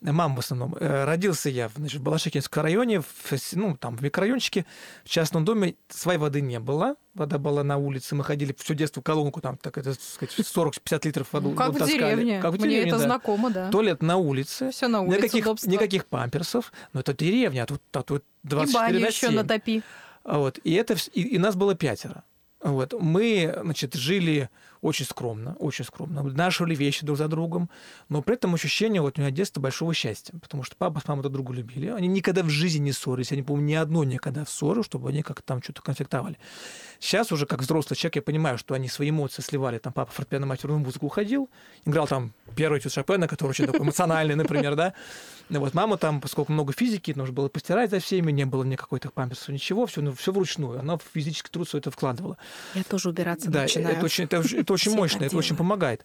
мама в основном. Э, родился я значит, в Балашихинском районе, в, ну, там в микрорайончике, в частном доме, своей воды не было, вода была на улице, мы ходили все детство в колонку, там, так это, сказать, 40-50 литров воды ну, как вот в таскали. деревне. Как в Мне деревне, это да. знакомо, да. Туалет на улице. Все на улице, Никаких, удобство. никаких памперсов. Но это деревня, а тут, а тут И 24 баню на еще 7. натопи. Вот. И, это, и, и нас было пятеро. Вот. Мы, значит, жили очень скромно, очень скромно. Нашивали вещи друг за другом, но при этом ощущение вот у меня детства большого счастья, потому что папа с мамой друг друга любили. Они никогда в жизни не ссорились. Я не помню ни одной никогда в ссору, чтобы они как-то там что-то конфликтовали. Сейчас уже как взрослый человек я понимаю, что они свои эмоции сливали. Там папа фортепиано матерную музыку уходил, играл там первый этюд Шопена, который очень такой эмоциональный, например, да. Ну Вот мама там, поскольку много физики, нужно было постирать за всеми, не было ни какой-то памперсов, ничего, все, ну, все вручную. Она в физический труд все это вкладывала. Я тоже убираться Да, начинаю. это очень, это, это очень Все мощно, это очень помогает.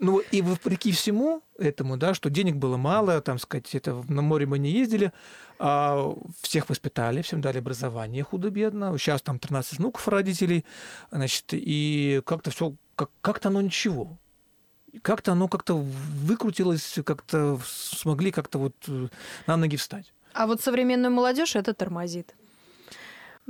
Ну и вопреки всему этому, да, что денег было мало, там сказать, это на море мы не ездили, а всех воспитали, всем дали образование худо-бедно. Сейчас там 13 внуков родителей, значит, и как-то все, как, как-то оно ничего. Как-то оно как-то выкрутилось, как-то смогли как-то вот э, на ноги встать. А вот современную молодежь это тормозит.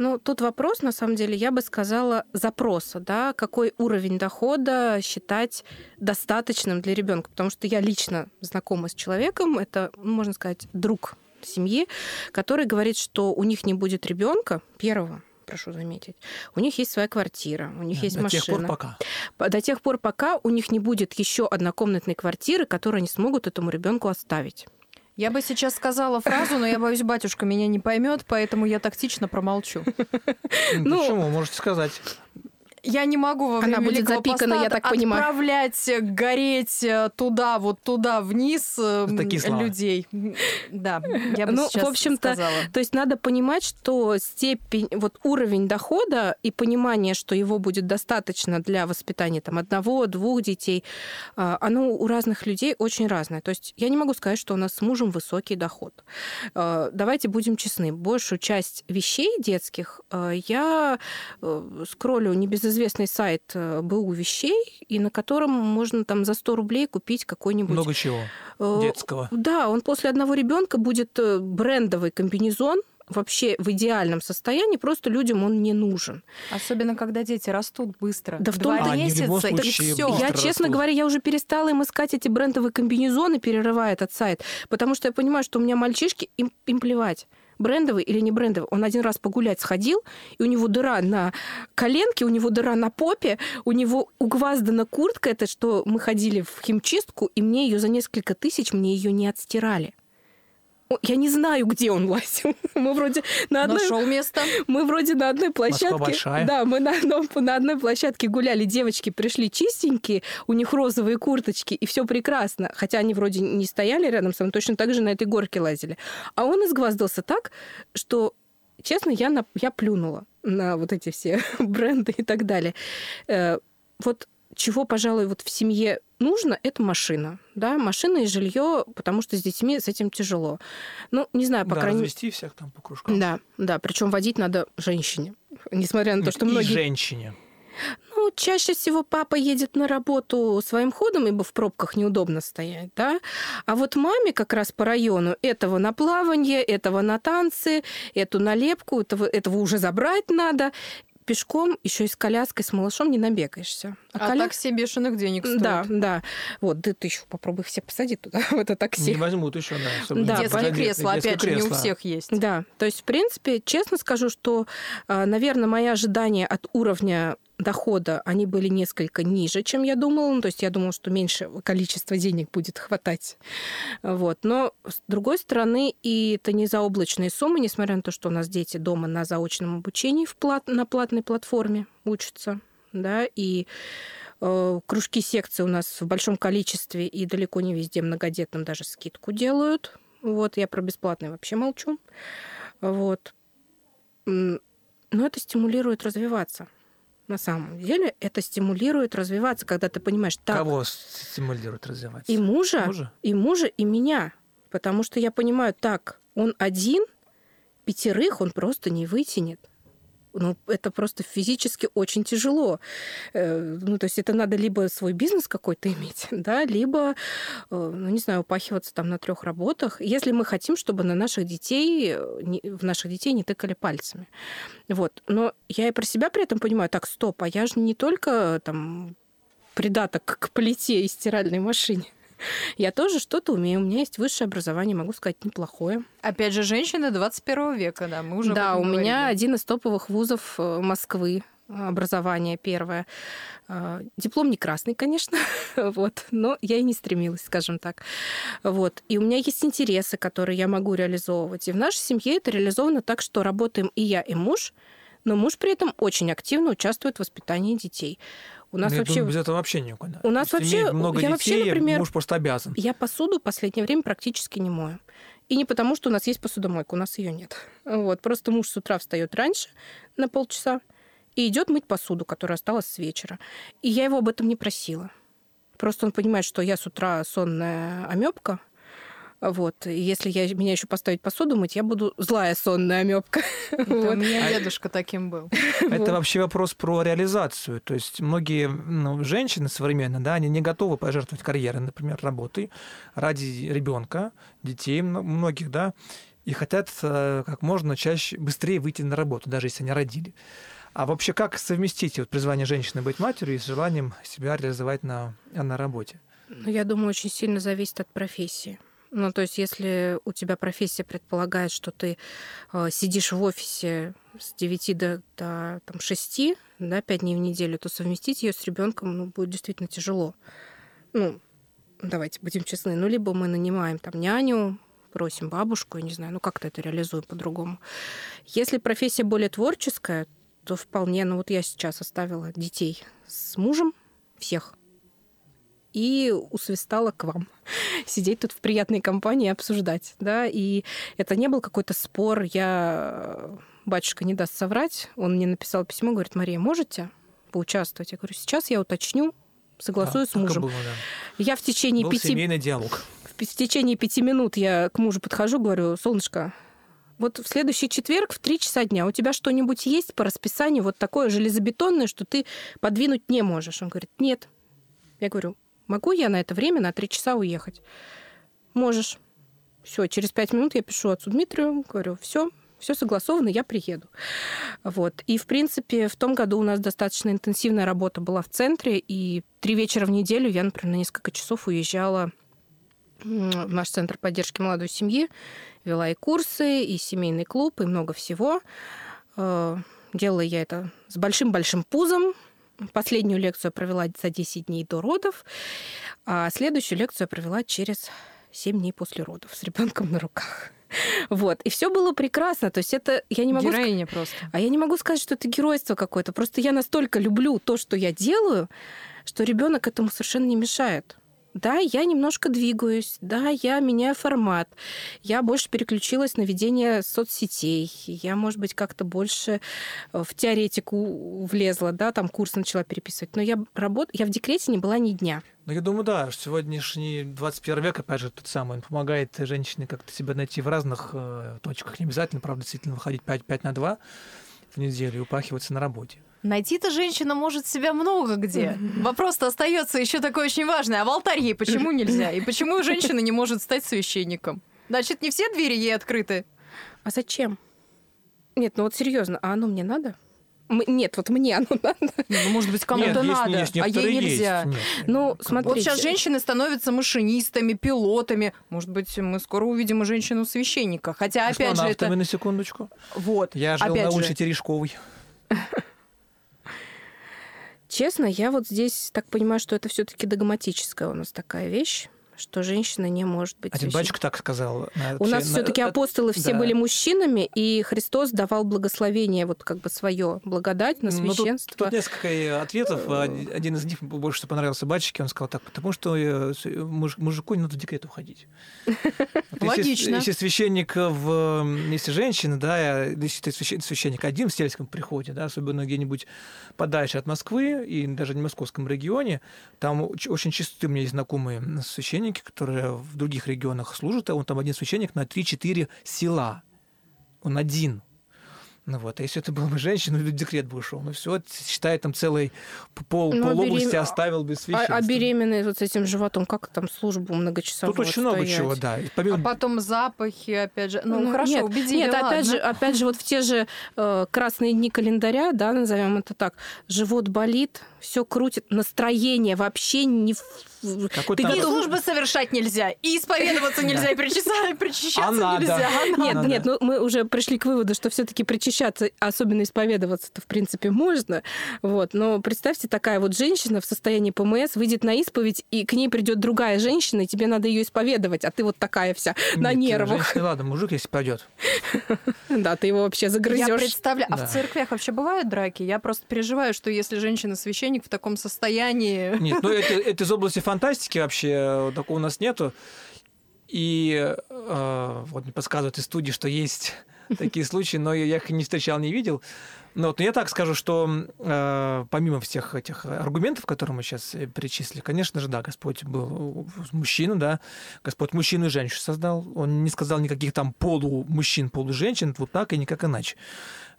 Ну, тут вопрос, на самом деле, я бы сказала, запроса, да, какой уровень дохода считать достаточным для ребенка. Потому что я лично знакома с человеком, это, можно сказать, друг семьи, который говорит, что у них не будет ребенка первого, прошу заметить, у них есть своя квартира, у них Да, есть до машина. тех пор, пока. По- До тех пор, пока у них не будет еще однокомнатной квартиры, которую они смогут этому ребенку оставить. Я бы сейчас сказала фразу, но я боюсь, батюшка меня не поймет, поэтому я тактично промолчу. Ну, Ну, почему? Можете сказать. Я не могу во Она время будет Великого запикана, я так понимаю. отправлять э, гореть э, туда, вот туда, вниз э, такие слова. людей. Да, я бы Ну, сейчас в общем-то, сказала. То есть надо понимать, что степень, вот уровень дохода и понимание, что его будет достаточно для воспитания там, одного, двух детей, а, оно у разных людей очень разное. То есть я не могу сказать, что у нас с мужем высокий доход. А, Давайте будем честны. Большую часть вещей детских а, я скроллю небезызвестный сайт э, БУ вещей, и на котором можно там за 100 рублей купить какой-нибудь Много чего э, детского. да, он после одного ребенка будет э, брендовый комбинезон вообще в идеальном состоянии, просто людям он не нужен. Особенно, когда дети растут быстро. Да в Два том-то- любом месяца, и все. я, честно растут. говоря, я уже перестала им искать эти брендовые комбинезоны, перерывая этот сайт, потому что я понимаю, что у меня мальчишки, им, им плевать брендовый или не брендовый. Он один раз погулять сходил, и у него дыра на коленке, у него дыра на попе, у него угваздана куртка, это что мы ходили в химчистку, и мне ее за несколько тысяч, мне ее не отстирали. Я не знаю, где он лазил. Мы вроде на одной Нашел место. мы вроде на одной площадке. большая. Да, мы на, одном- на одной площадке гуляли. Девочки пришли чистенькие, у них розовые курточки, и все прекрасно. Хотя они вроде не стояли рядом со мной, точно так же на этой горке лазили. А он изгваздался так, что, честно, я, на, я плюнула на вот эти все бренды и так далее. Э, вот чего, пожалуй, вот в семье нужно, это машина. Да, машина и жилье, потому что с детьми с этим тяжело. Ну, не знаю, по да, крайней мере. развести всех там по кружкам. Да, да, причем водить надо женщине. Несмотря на то, что и многие... женщине. Ну, чаще всего папа едет на работу своим ходом, ибо в пробках неудобно стоять, да. А вот маме как раз по району этого на плавание, этого на танцы, эту налепку, этого, этого уже забрать надо. Пешком, еще и с коляской, с малышом не набегаешься. А коля- такси бешеных денег стоит. Да, да. Вот, да ты еще попробуй их всех посадить туда, в это такси. Не возьмут еще, да. Да, Детские детское кресла, опять же, не у всех есть. Да, то есть, в принципе, честно скажу, что, наверное, мои ожидания от уровня дохода, они были несколько ниже, чем я думала. Ну, то есть я думала, что меньше количества денег будет хватать. Вот. Но, с другой стороны, и это не заоблачные суммы, несмотря на то, что у нас дети дома на заочном обучении в плат... на платной платформе учатся. Да, и э, кружки секции у нас в большом количестве и далеко не везде многодетным даже скидку делают. Вот, я про бесплатные вообще молчу. Вот. Но это стимулирует развиваться. На самом деле это стимулирует развиваться, когда ты понимаешь, так, Кого стимулирует развиваться? и мужа, Мужа? и мужа, и меня. Потому что я понимаю, так, он один, пятерых он просто не вытянет. Ну, это просто физически очень тяжело. Э, ну, то есть это надо либо свой бизнес какой-то иметь, да, либо, э, ну, не знаю, упахиваться там на трех работах, если мы хотим, чтобы на наших детей, в наших детей не тыкали пальцами. Вот. Но я и про себя при этом понимаю, так, стоп, а я же не только там придаток к плите и стиральной машине. Я тоже что-то умею. У меня есть высшее образование, могу сказать, неплохое. Опять же, женщины 21 века, да, мы уже Да, у говорили. меня один из топовых вузов э, Москвы образование первое. А, диплом не красный, конечно, вот, но я и не стремилась, скажем так. Вот. И у меня есть интересы, которые я могу реализовывать. И в нашей семье это реализовано так, что работаем и я, и муж, но муж при этом очень активно участвует в воспитании детей. У нас ну, вообще... Без этого вообще никуда. У нас вообще... много я детей, вообще, например, муж просто обязан. Я посуду в последнее время практически не мою. И не потому, что у нас есть посудомойка, у нас ее нет. Вот. Просто муж с утра встает раньше на полчаса и идет мыть посуду, которая осталась с вечера. И я его об этом не просила. Просто он понимает, что я с утра сонная амебка, вот. И если я, меня еще поставить посуду мыть, я буду злая сонная амебка. Вот. У меня дедушка таким был. Это вообще вопрос про реализацию. То есть многие ну, женщины современные, да, они не готовы пожертвовать карьерой, например, работой ради ребенка, детей многих, да, и хотят э, как можно чаще, быстрее выйти на работу, даже если они родили. А вообще как совместить вот, призвание женщины быть матерью и с желанием себя реализовать на, на работе? Ну, я думаю, очень сильно зависит от профессии. Ну, то есть, если у тебя профессия предполагает, что ты э, сидишь в офисе с 9 до, до там, 6, да, 5 дней в неделю, то совместить ее с ребенком ну, будет действительно тяжело. Ну, давайте будем честны. Ну, либо мы нанимаем там няню, просим бабушку, я не знаю, ну как-то это реализуем по-другому. Если профессия более творческая, то вполне, ну вот я сейчас оставила детей с мужем, всех, и усвистала к вам сидеть тут в приятной компании и обсуждать, да, и это не был какой-то спор, я, батюшка не даст соврать, он мне написал письмо, говорит, Мария, можете поучаствовать? Я говорю, сейчас я уточню, согласую да, с мужем. Было, да. Я в течение был пяти... семейный диалог. В течение пяти минут я к мужу подхожу, говорю, солнышко, вот в следующий четверг в три часа дня у тебя что-нибудь есть по расписанию вот такое железобетонное, что ты подвинуть не можешь? Он говорит, нет. Я говорю, Могу я на это время на три часа уехать? Можешь. Все, через пять минут я пишу отцу Дмитрию, говорю, все, все согласовано, я приеду. Вот. И, в принципе, в том году у нас достаточно интенсивная работа была в центре, и три вечера в неделю я, например, на несколько часов уезжала в наш центр поддержки молодой семьи, вела и курсы, и семейный клуб, и много всего. Э, делала я это с большим-большим пузом, Последнюю лекцию провела за 10 дней до родов, а следующую лекцию провела через 7 дней после родов с ребенком на руках. Вот. И все было прекрасно. То есть это я не могу Героиня ск... просто. А я не могу сказать, что это геройство какое-то. Просто я настолько люблю то, что я делаю, что ребенок этому совершенно не мешает. Да, я немножко двигаюсь, да, я меняю формат, я больше переключилась на ведение соцсетей, я, может быть, как-то больше э, в теоретику влезла, да, там курс начала переписывать, но я работ... я в декрете не была ни дня. Ну, я думаю, да, сегодняшний 21 век, опять же, тот самый, он помогает женщине как-то себя найти в разных э, точках. Не обязательно, правда, действительно выходить 5, 5 на 2 в неделю и упахиваться на работе. Найти-то женщина может себя много где. Вопрос-то остается еще такой очень важный. А в алтарь ей почему нельзя? И почему женщина не может стать священником? Значит, не все двери ей открыты. А зачем? Нет, ну вот серьезно, а оно мне надо? Нет, вот мне оно надо. Ну, может быть, кому-то надо, есть, а ей нельзя. Нет, ну, смотрите. Вот сейчас женщины становятся машинистами, пилотами. Может быть, мы скоро увидим и женщину-священника. Хотя, а опять же, это... на секундочку. Вот. Я жил опять на улице Терешковой. Честно, я вот здесь так понимаю, что это все-таки догматическая у нас такая вещь что женщина не может быть Один батюшка так сказал. У нас все-таки апостолы все да. были мужчинами, и Христос давал благословение, вот как бы свое благодать на священство. Ну, тут, тут несколько ответов. Один из них больше всего понравился батюшке. Он сказал так, потому что э, муж, мужику не надо в декрет уходить. Логично. Если, священник, в, если женщина, да, если ты священник один в сельском приходе, да, особенно где-нибудь подальше от Москвы и даже не в московском регионе, там очень чисто у меня есть знакомые священники, священники, которые в других регионах служат, а он там один священник на 3-4 села. Он один. Ну вот, а если ты был бы женщиной, ну, в декрет бы ушел. Ну все, считай, там целый пол, Ну, а пол области берем- оставил без А, священства. а беременные вот с этим животом, как там службу многочасовую Тут очень много чего, да. И А помимо- потом запахи, опять же. Ну, хорошо, нет, убедили, Нет, опять ладно. же, опять же, вот в те же э, красные дни календаря, да, назовем это так, живот болит, все крутит, настроение вообще не... в- Какой ты службы совершать нельзя, и исповедоваться нельзя, и причащаться А нельзя. А Нет, нет, ну мы уже пришли к выводу, что все-таки причащаться, особенно исповедоваться-то, в принципе, можно. Вот. Но представьте, такая вот женщина в состоянии ПМС выйдет на исповедь, и к ней придет другая женщина, и тебе надо ее исповедовать, а ты вот такая вся на Нет, нервах. женщина, ладно, мужик, если пойдет. Да, ты его вообще Я загрызешь. представляю, а в церквях вообще бывают драки? Я просто переживаю, что если женщина-священник в таком состоянии... Нет, ну это, это из области фантастики вообще, такого у нас нету. И э, вот мне подсказывают из студии, что есть такие случаи, но я их не встречал, не видел. Но вот я так скажу, что э, помимо всех этих аргументов, которые мы сейчас э, перечислили, конечно же, да, Господь был мужчина, да, Господь мужчину и женщину создал. Он не сказал никаких там полумужчин, полуженщин, вот так и никак иначе.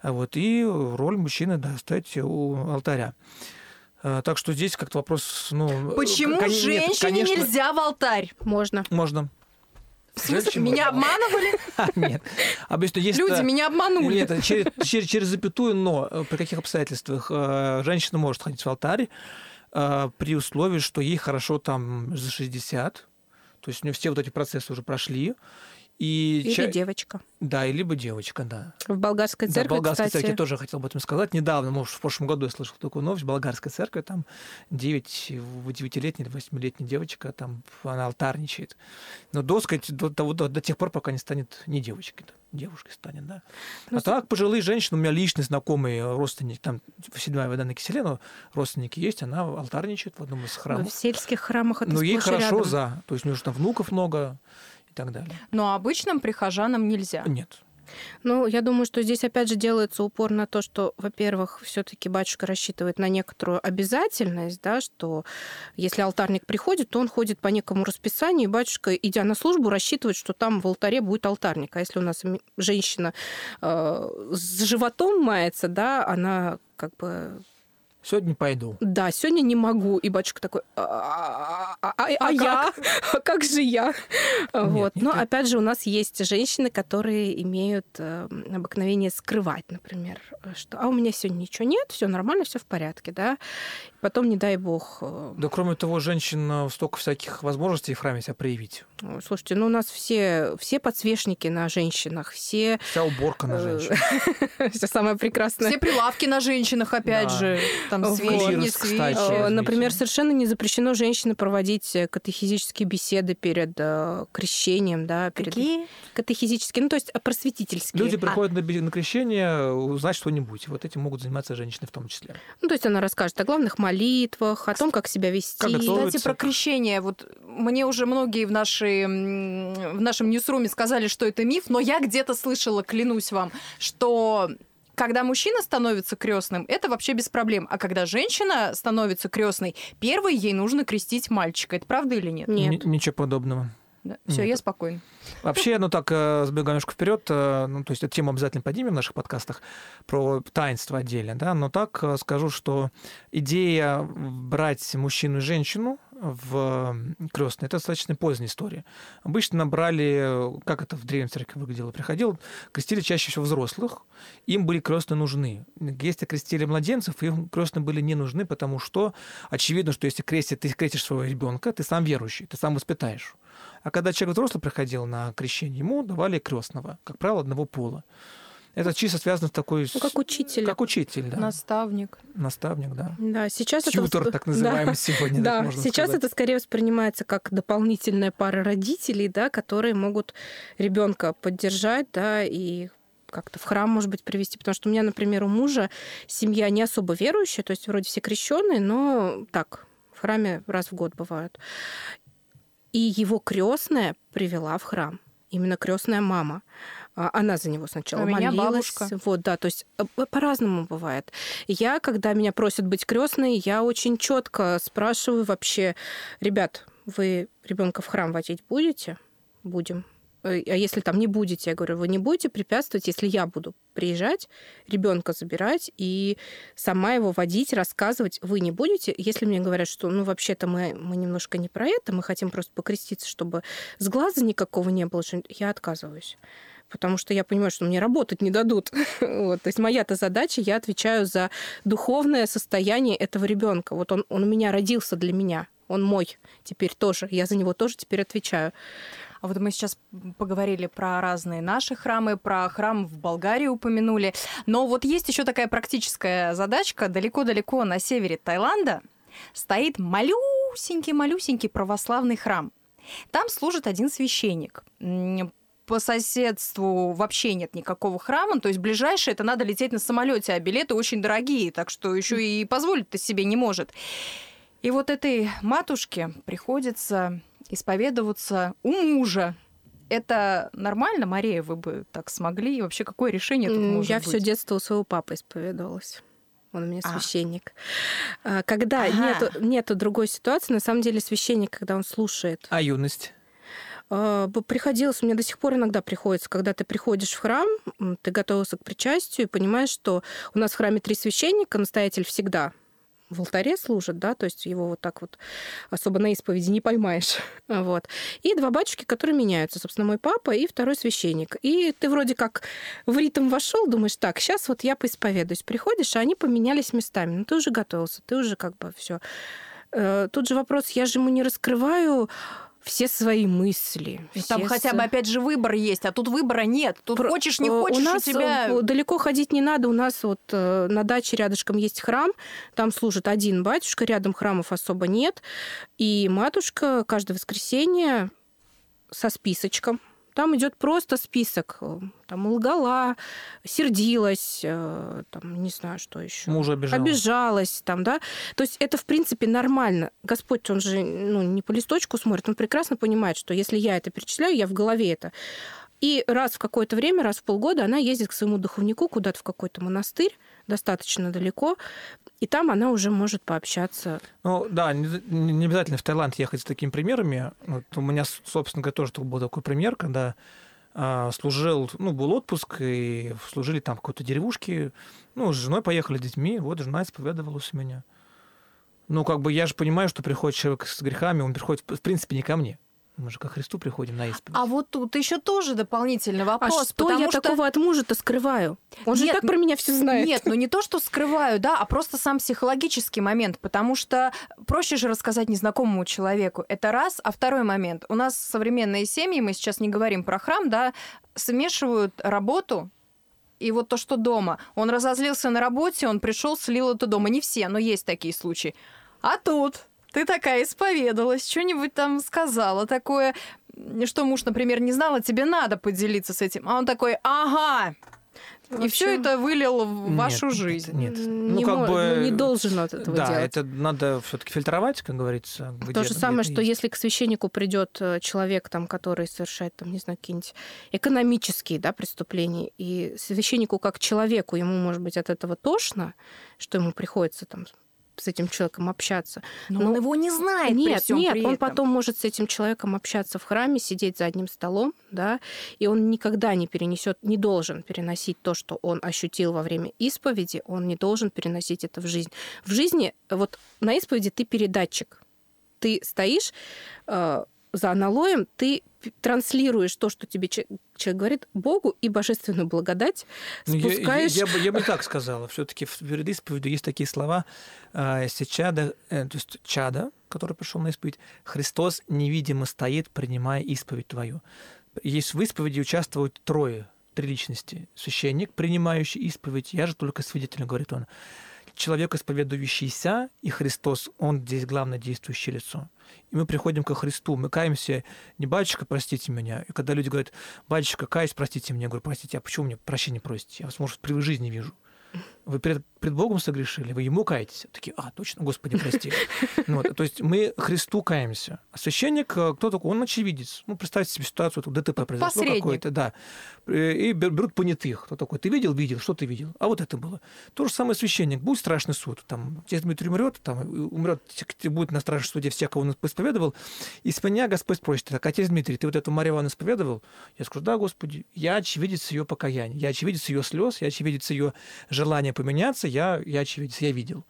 А Вот, и роль мужчины, да, стоять у алтаря. А, Так что здесь как-то вопрос, ну... Почему кон- нет, женщине конечно, нельзя в алтарь? Можно. Можно. В смысле, Женщине меня обманывали? Нет. Обычно есть... Люди э, меня обманули. Нет, это через, через, через запятую, но э, при каких обстоятельствах э, женщина может ходить в алтарь э, при условии, что ей хорошо там за 60, то есть у нее все вот эти процессы уже прошли, и Или ча- девочка. да, и либо девочка, да. В болгарской Да, в церкви, болгарской кстати, церкви тоже хотел об этом сказать. Недавно, может, в прошлом году я слышал такую новость. В болгарской церкви там 9, 9-летняя или 8-летняя девочка, там она алтарничает. Но до, сказать, до, того- до, до тех пор, пока не станет не девочкой, да, девушкой станет, да. Ну, а так, пожилые женщины, у меня личный знакомый э, родственник, там, седьмая вода на киселе, но родственники есть, она алтарничает в одном из в храмов. сельских храмах это Но ей сплошь и хорошо рядом. за. То есть у нее же там внуков много и так далее. Но обычным прихожанам нельзя. Нет. Ну, я думаю, что здесь опять же делается упор на то, что, во-первых, все-таки батюшка рассчитывает на некоторую обязательность, да, что если алтарник приходит, то он ходит по некому расписанию, и батюшка, идя на службу, рассчитывает, что там в алтаре будет алтарник. А если у нас женщина э, с животом мается, да, она как бы Сегодня пойду. да, сегодня не могу. И батюшка такой, а, а- а- а я? А как же я? Вот. нет, Но нет. опять же, у нас есть женщины, которые имеют э, обыкновение скрывать, например, что а у меня сегодня ничего нет, все нормально, все в порядке, да. Потом, не дай бог, э, Да, кроме того, женщин э, столько всяких возможностей в храме себя проявить. слушайте, ну у нас все, все подсвечники на женщинах, все, Вся уборка на Э, женщин. все самое прекрасное. Все прилавки на женщинах, опять же. Там Вот. свечи, не свечи. Э, Например, совершенно не запрещено женщине проводить э, катехизические беседы перед э, крещением, да, перед Какие? катехизические, ну то есть просветительские. Люди А, приходят на, крещение узнать что-нибудь. Вот этим могут заниматься женщины в том числе. ну то есть она расскажет о главных молитвах, о том, как себя вести. Как. Кстати, про крещение. Вот мне уже многие в, нашей, в нашем ньюсруме сказали, что это миф, но я где-то слышала, клянусь вам, что когда мужчина становится крестным, это вообще без проблем. А когда женщина становится крестной, первой ей нужно крестить мальчика. Это правда или нет? Нет. Н- ничего подобного. Все, Нет. я спокойна. Вообще, ну так, э, сбегая немножко вперед, ну, то есть эту тему обязательно поднимем в наших подкастах про таинство отдельно, да, но так э, скажу, что идея брать мужчину и женщину в крестные это достаточно поздняя история. Обычно брали, как это в древней церкви выглядело, приходил, крестили чаще всего взрослых, им были крестные нужны. Если крестили младенцев, им крестные были не нужны, потому что очевидно, что если крестит, ты крестишь своего ребенка, ты сам верующий, ты сам воспитаешь. А когда человек взрослый приходил на крещение, ему давали крестного, как правило, одного пола. Это чисто связано с такой... Ну, как учитель. Как учитель, да. Наставник. Наставник, да. Да, сейчас Тьютор, это... так называемый Да. сегодня. так Да, можно сейчас сказать. это скорее воспринимается как дополнительная пара родителей, да, которые могут ребенка поддержать, да, и как-то в храм, может быть, привести. Потому что у меня, например, у мужа семья не особо верующая, то есть вроде все крещенные, но так, в храме раз в год бывают. И его крестная привела в храм. Именно крестная мама. А, Она за него сначала меня молилась. бабушка. Вот, да, то есть э, по- по-разному бывает. Я, когда меня просят быть крестной, я очень четко спрашиваю вообще, ребят, вы ребенка в храм водить будете? Будем. э, а если там не будете, я говорю, вы не будете препятствовать, если я буду приезжать, ребенка забирать и сама его водить, рассказывать, вы не будете. Если мне говорят, что, ну, вообще-то мы, мы немножко не про это, мы хотим просто покреститься, чтобы с глаза никакого не было, я отказываюсь потому что я понимаю, что мне работать не дадут. вот. То есть моя-то задача, я отвечаю за духовное состояние этого ребенка. Вот он, он у меня родился для меня, он мой теперь тоже, я за него тоже теперь отвечаю. А вот мы сейчас поговорили про разные наши храмы, про храм в Болгарии упомянули. Но вот есть еще такая практическая задачка. Далеко-далеко на севере Таиланда стоит малюсенький-малюсенький православный храм. Там служит один священник по соседству вообще нет никакого храма, то есть ближайшее это надо лететь на самолете, а билеты очень дорогие, так что еще и позволить-то себе не может. И вот этой матушке приходится исповедоваться у мужа. Это нормально, Мария, вы бы так смогли? И вообще, какое решение тут может Я быть? все детство у своего папы исповедовалась. Он у меня а. священник. А. Когда ага. нету, нету другой ситуации, на самом деле священник, когда он слушает. А юность? А, приходилось, мне до сих пор иногда приходится, когда ты приходишь в храм, ты готовился к причастию и понимаешь, что у нас в храме три священника, настоятель всегда в алтаре служит, да, то есть его вот так вот особо на исповеди не поймаешь. Вот. И два батюшки, которые меняются, собственно, мой папа и второй священник. И ты вроде как в ритм вошел, думаешь, так, сейчас вот я поисповедуюсь. Приходишь, а они поменялись местами. Ну, ты уже готовился, ты уже как бы все. Э, тут же вопрос, я же ему не раскрываю все свои мысли. Все Там хотя бы, опять же, выбор есть, а тут выбора нет. Тут Про... хочешь, не хочешь, у, нас у тебя... Э, далеко ходить не надо. У нас вот э, на даче рядышком есть храм, там служит один батюшка, рядом храмов особо нет. И матушка каждое воскресенье со списочком там идет просто список. Э, там лгала, сердилась, э, там, не знаю, что еще. Мужа обижалась. Обижалась, там, да. То есть это, в принципе, нормально. Господь, он же ну, не по листочку смотрит, он прекрасно понимает, что если я это перечисляю, я в голове это. И раз в какое-то время, раз в полгода она ездит к своему духовнику куда-то в какой-то монастырь, достаточно далеко, и там она уже может пообщаться. Ну да, не, не обязательно в Таиланд ехать с такими примерами. Вот у меня, собственно говоря, тоже был такой пример, когда а, служил, ну, был отпуск, и служили там в какой-то деревушке. Ну, с женой поехали, с детьми, вот жена исповедовалась у меня. Ну, как бы я же понимаю, что приходит человек с грехами, он приходит, в принципе, не ко мне. Мы же ко Христу приходим на исповедь. А вот тут еще тоже дополнительный вопрос. А что я что... такого от мужа-то скрываю? Он нет, же так про меня все знает. Нет, ну не то, что скрываю, да, а просто сам психологический момент, потому что проще же рассказать незнакомому человеку. Это раз. А второй момент. У нас современные семьи, мы сейчас не говорим про храм, да, смешивают работу и вот то, что дома. Он разозлился на работе, он пришел, слил это дома. Не все, но есть такие случаи. А тут ты такая исповедалась, что-нибудь там сказала такое, что муж, например, не знал, а тебе надо поделиться с этим. А он такой, ага, и все это вылил в нет, вашу жизнь. Нет, нет. Ну, не, как мож, бы, ну, не должен от этого да, делать. это надо все-таки фильтровать, как говорится. Где, То же самое, что есть. если к священнику придет э, человек, там, который совершает, там, не знаю, какие-нибудь экономические да, преступления, и священнику как человеку ему, может быть, от этого тошно, что ему приходится там с этим человеком общаться. Но, Но он его не знает. Нет, при нет, при он потом может с этим человеком общаться в храме, сидеть за одним столом, да, и он никогда не перенесет, не должен переносить то, что он ощутил во время исповеди, он не должен переносить это в жизнь. В жизни, вот на исповеди ты передатчик. Ты стоишь э, за аналоем, ты транслируешь то, что тебе человек говорит, Богу и божественную благодать спускаешь... Ну, я, я, я, бы, я бы так сказала. все таки в перед исповедью есть такие слова, а, если чада, э, то есть чада, который пришел на исповедь, Христос невидимо стоит, принимая исповедь твою. Есть в исповеди участвуют трое, три личности. Священник, принимающий исповедь, я же только свидетель, говорит он человек, исповедующийся, и Христос, он здесь главное действующее лицо. И мы приходим ко Христу, мы каемся, не «Батюшка, простите меня». И когда люди говорят «Батюшка, каюсь, простите меня», я говорю «Простите, а почему мне прощения просите? Я вас, может, при жизни вижу». Вы перед, пред Богом согрешили, вы ему каетесь. Такие, а, точно, Господи, прости. Вот, то есть мы Христу каемся. А священник, э, кто такой? Он очевидец. Ну, представьте себе ситуацию, тут ДТП произошло какое-то, да. Э, и берут понятых. Кто такой? Ты видел? Видел. Что ты видел? А вот это было. То же самое священник. Будет страшный суд. Там, отец Дмитрий умрет, там, умрет, будет на страшном суде все, кого он исповедовал. И с меня Господь спросит, так, отец Дмитрий, ты вот эту Марию Ивановну исповедовал? Я скажу, да, Господи, я очевидец ее покаяния, я очевидец ее слез, я очевидец ее желания поменяться, я, я очевидец, я видел.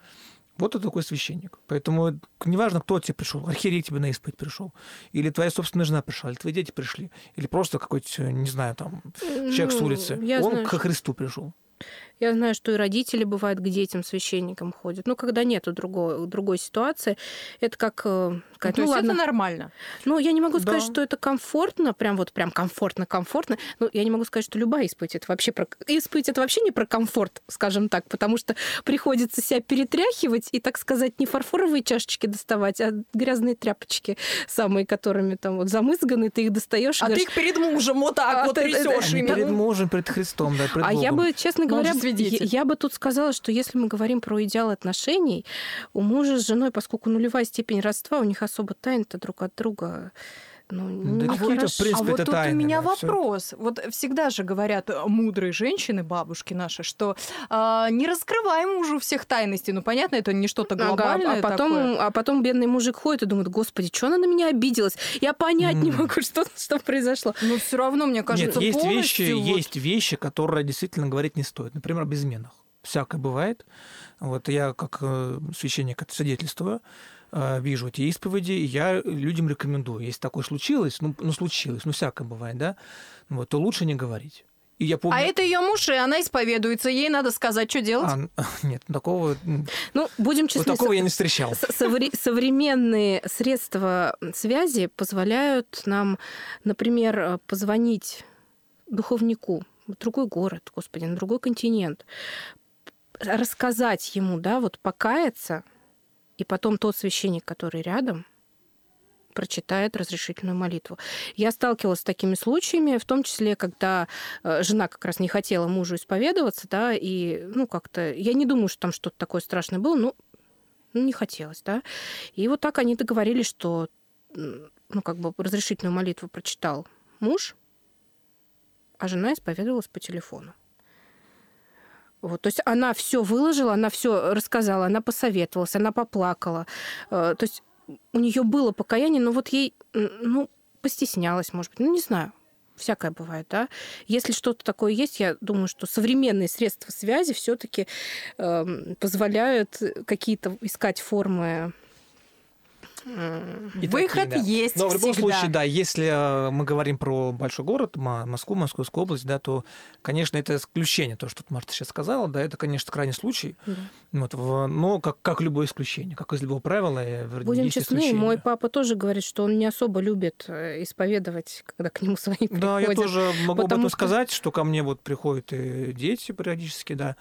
Вот это такой священник. Поэтому неважно, кто тебе пришел, архиерей тебе на исповедь пришел, или твоя собственная жена пришла, или твои дети пришли, или просто какой-то, не знаю, там, человек ну, с улицы. Он знаю, к Христу пришел. Я знаю, что и родители бывают к детям священникам ходят. Ну, когда нету другой, другой ситуации, это как... Э, сказать, ну, ну ладно. это нормально. Ну, я не могу да. сказать, что это комфортно, прям вот прям комфортно-комфортно. Ну, я не могу сказать, что любая исповедь это вообще про... Исповедь это вообще не про комфорт, скажем так, потому что приходится себя перетряхивать и, так сказать, не фарфоровые чашечки доставать, а грязные тряпочки самые, которыми там вот замызганы, ты их достаешь. А говоришь, ты их перед мужем вот так а, вот трясешь. Перед мужем, перед Христом, да, перед А Богом. я бы, честно говоря, я, я бы тут сказала, что если мы говорим про идеал отношений, у мужа с женой, поскольку нулевая степень родства, у них особо тайн-то друг от друга ну, да не какие-то, в принципе, а вот тут тайны, у меня да, вопрос. Всё. Вот всегда же говорят э, мудрые женщины, бабушки наши, что э, не раскрывай мужу всех тайностей. Ну, понятно, это не что-то глобальное ага, а потом, такое. А потом бедный мужик ходит и думает, господи, что она на меня обиделась? Я понять mm. не могу, что, что произошло. Но все равно, мне кажется, Нет, есть вещи, вот... есть вещи, которые действительно говорить не стоит. Например, об изменах. Всякое бывает. Вот я как э, священник это свидетельствую. А, вижу эти исповеди, и я людям рекомендую. Если такое случилось, ну, ну случилось, ну всякое бывает, да, вот, то лучше не говорить. И я помню... А это ее муж, и она исповедуется. Ей надо сказать, что делать. А, нет, такого... Ну, будем честны. Вот такого я не встречал. Современные средства связи позволяют нам, например, позвонить духовнику в другой город, господи, на другой континент, рассказать ему, да, вот покаяться, и потом тот священник, который рядом, прочитает разрешительную молитву. Я сталкивалась с такими случаями, в том числе, когда э, жена как раз не хотела мужу исповедоваться, да, и, ну, как-то, я не думаю, что там что-то такое страшное было, ну, не хотелось, да. И вот так они договорились, что, ну, как бы разрешительную молитву прочитал муж, а жена исповедовалась по телефону. Вот, то есть она все выложила, она все рассказала, она посоветовалась, она поплакала. Э, то есть у нее было покаяние, но вот ей, ну, постеснялась, может быть, ну, не знаю. Всякое бывает, да. Если что-то такое есть, я думаю, что современные средства связи все-таки э, позволяют какие-то искать формы и Выход такие, да. есть Но в любом всегда. случае, да, если э, мы говорим про большой город, Москву, Московскую область, да, то, конечно, это исключение, то, что Марта сейчас сказала, да, это, конечно, крайний случай. Да. Вот, но как, как любое исключение, как из любого правила, Будем есть честны, исключение. мой папа тоже говорит, что он не особо любит э, исповедовать, когда к нему свои приходят. Да, я тоже могу об этом что... сказать, что ко мне вот приходят и дети периодически, да,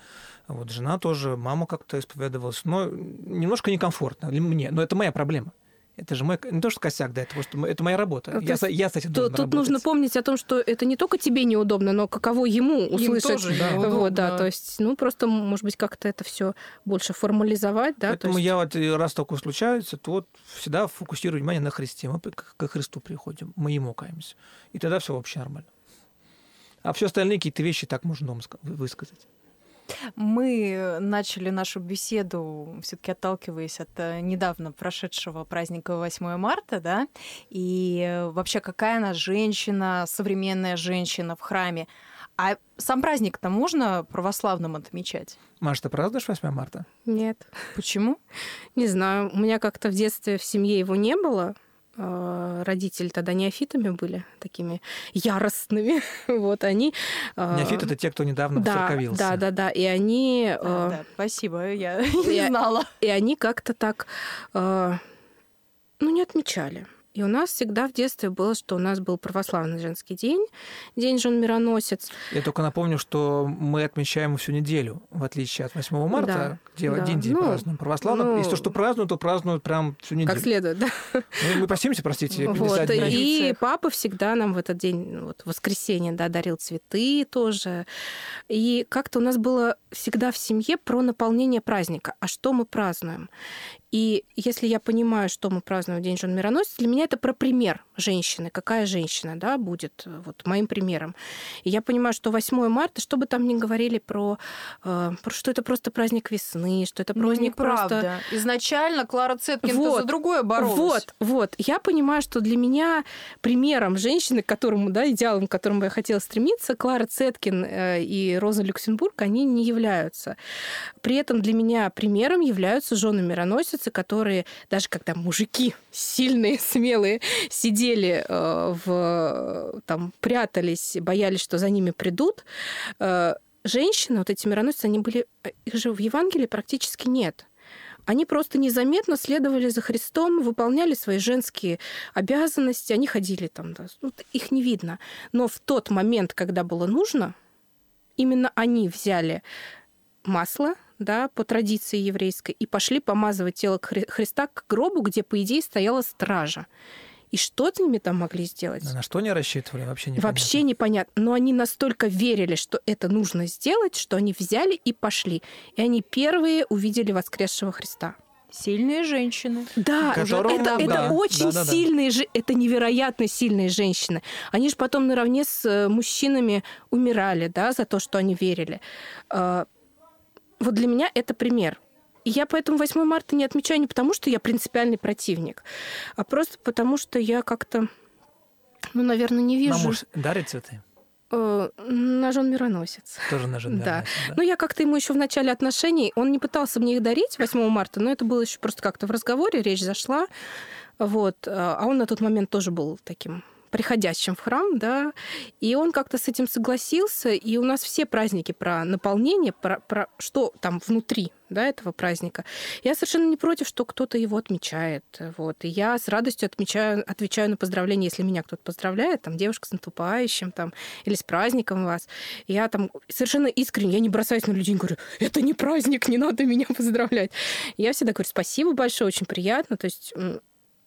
вот жена тоже, мама как-то исповедовалась, но немножко некомфортно для мне, но это моя проблема. Это же мой, не то, что косяк, да, это, просто, это моя работа. я, я, кстати, должен Тут работать. нужно помнить о том, что это не только тебе неудобно, но каково ему услышать. Им тоже да. вот, да, то есть, ну, просто, может быть, как-то это все больше формализовать, да. Поэтому есть... я вот, э, раз такое случается, то вот всегда фокусирую внимание на Христе. Мы к Христу приходим, мы Ему каемся. И тогда все вообще нормально. А все остальные какие-то вещи так можно дома высказать. Мы начали нашу беседу, все-таки отталкиваясь от э, недавно прошедшего праздника 8 марта, да, и вообще какая она женщина, современная женщина в храме. А сам праздник-то можно православным отмечать? Маша, ты празднуешь 8 марта? Нет. Почему? Не знаю. У меня как-то в детстве в семье его не было. А, родители тогда неофитами были, такими яростными. вот они... А, Неофиты — это те, кто недавно да, церковился. Да, да, да. И они... Да, а, да, спасибо, я не знала. И они как-то так, ну, не отмечали. И у нас всегда в детстве было, что у нас был православный женский день, день жен-мироносец. Я только напомню, что мы отмечаем всю неделю, в отличие от 8 марта, Да, где да. один день Ну, празднуем православно. ну, Если то, что празднуют, то празднуют прям всю неделю. Как следует, да. Ну, мы постимся, простите, 50 Вот. дней. И папа всегда нам в этот день, ну, вот в воскресенье, да, дарил цветы тоже. И как-то у нас было всегда в семье про наполнение праздника. А что мы празднуем? И если я понимаю, что мы празднуем День жен мироносец, для меня это про пример женщины. Какая женщина да, будет э, вот моим примером. И я понимаю, что 8 марта, что бы там ни говорили про, э, про что это просто праздник весны, что это Ну, праздник просто... Изначально Клара Цеткин Вот. за другое боролась. Вот, вот. Я понимаю, что для меня примером женщины, к которому, да, идеалом, к которому я хотела стремиться, Клара Цеткин э, и Роза Люксембург, они не являются. При этом для меня примером являются жены мироносицы, которые, даже когда мужики сильные, смелые, сидели э, в, там, прятались, боялись, что за ними придут, э, женщины, вот эти мироносицы, они были, э, их же в Евангелии практически нет. Они просто незаметно следовали за Христом, выполняли свои женские обязанности, они ходили там, да, ну, их не видно. Но в тот момент, когда было нужно, именно они взяли масло, да, по традиции еврейской, и пошли помазывать тело Хри- Христа к гробу, где, по идее, стояла стража. И что с ними там могли сделать? На что они рассчитывали, вообще не Вообще непонятно. Но они настолько верили, что это нужно сделать, что они взяли и пошли. И они первые увидели воскресшего Христа. Сильные женщины. Да, Которым- это, это да, очень да, да, да. сильные, же- это невероятно сильные женщины. Они же потом наравне с э, мужчинами умирали, да, за то, что они верили. Вот для меня это пример. И я поэтому 8 марта не отмечаю не потому, что я принципиальный противник, а просто потому, что я как-то, ну, наверное, не Нам вижу муж дарит цветы? э, на жен мироносец. Тоже на жен Да. да? Ну, я как-то ему еще в начале отношений, он не пытался мне их дарить 8 марта, но это было еще просто как-то в разговоре, речь зашла. Вот. А он на тот момент тоже был таким приходящим в храм, да, и он как-то с этим согласился, и у нас все праздники про наполнение, про, про что там внутри, да, этого праздника. Я совершенно не против, что кто-то его отмечает, вот, и я с радостью отмечаю, отвечаю на поздравления, если меня кто-то поздравляет, там, девушка с наступающим, там, или с праздником вас. Я там совершенно искренне, я не бросаюсь на людей и говорю, это не праздник, не надо меня поздравлять. Я всегда говорю, спасибо большое, очень приятно, то есть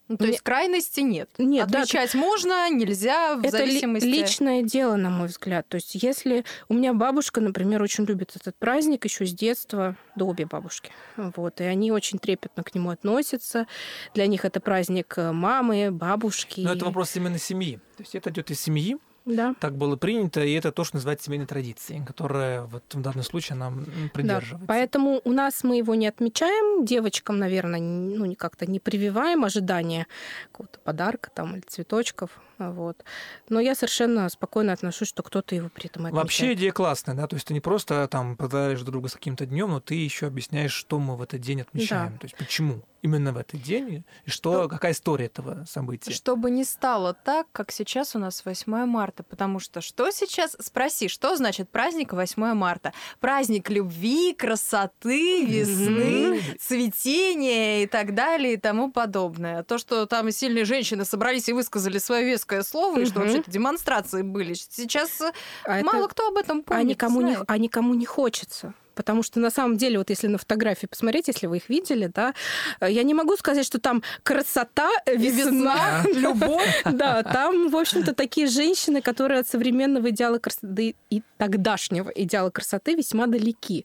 Ну, то Мне- есть крайности нет. нет, да, Отмечать можно, нельзя, в это зависимости... личное дело, на мой взгляд. То есть, если у меня бабушка, например, очень любит этот праздник еще с детства, до обе бабушки. Вот, и они очень трепетно к нему относятся. Для них это праздник э, мамы, бабушки. Но это вопрос именно семьи. То есть это идет из семьи, Да. так было принято, и это то, что называется семейной традицией, которая вот в данном случае нам м, Да, придерживается. поэтому у нас мы его не отмечаем, девочкам, наверное, ну, как-то не прививаем ожидания какого-то подарка там или цветочков, вот. Но я совершенно спокойно отношусь, что кто-то его при этом отмечает. Вообще идея классная, да, то есть ты не просто там поздравляешь друг друга с каким-то днем, но ты еще объясняешь, что мы в этот день отмечаем, то есть почему именно в этот день и что, какая история этого события. Чтобы не стало так, как сейчас у нас 8 марта. Потому что что сейчас? Спроси, что значит праздник 8 марта? Праздник любви, красоты, весны, цветения и так далее и тому подобное. То, что там сильные женщины собрались и высказали свое веское слово, и что вообще-то демонстрации были. Сейчас А это- мало кто об этом помнит. а никому, не, а никому не хочется. Потому что на самом деле, вот если на фотографии посмотреть, если вы их видели, да, э, я не могу сказать, что там красота, э, весна, любовь. Да, там, в общем-то, такие женщины, которые от современного идеала красоты и тогдашнего идеала красоты весьма далеки.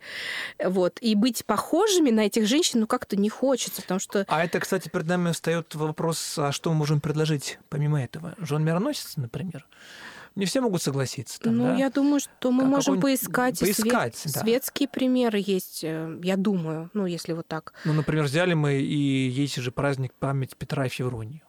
Вот. И быть похожими на этих женщин, ну, как-то не хочется, потому что А это, кстати, перед нами встает вопрос, а что мы можем предложить помимо этого? Жен мироносец, например? Не все могут согласиться. Там, ну, да? я думаю, что мы Как- можем поискать. и свет- поискать, да. Светские примеры есть, э, я думаю, ну, если вот так. Ну, например, взяли мы и есть же праздник память Петра и Февронии.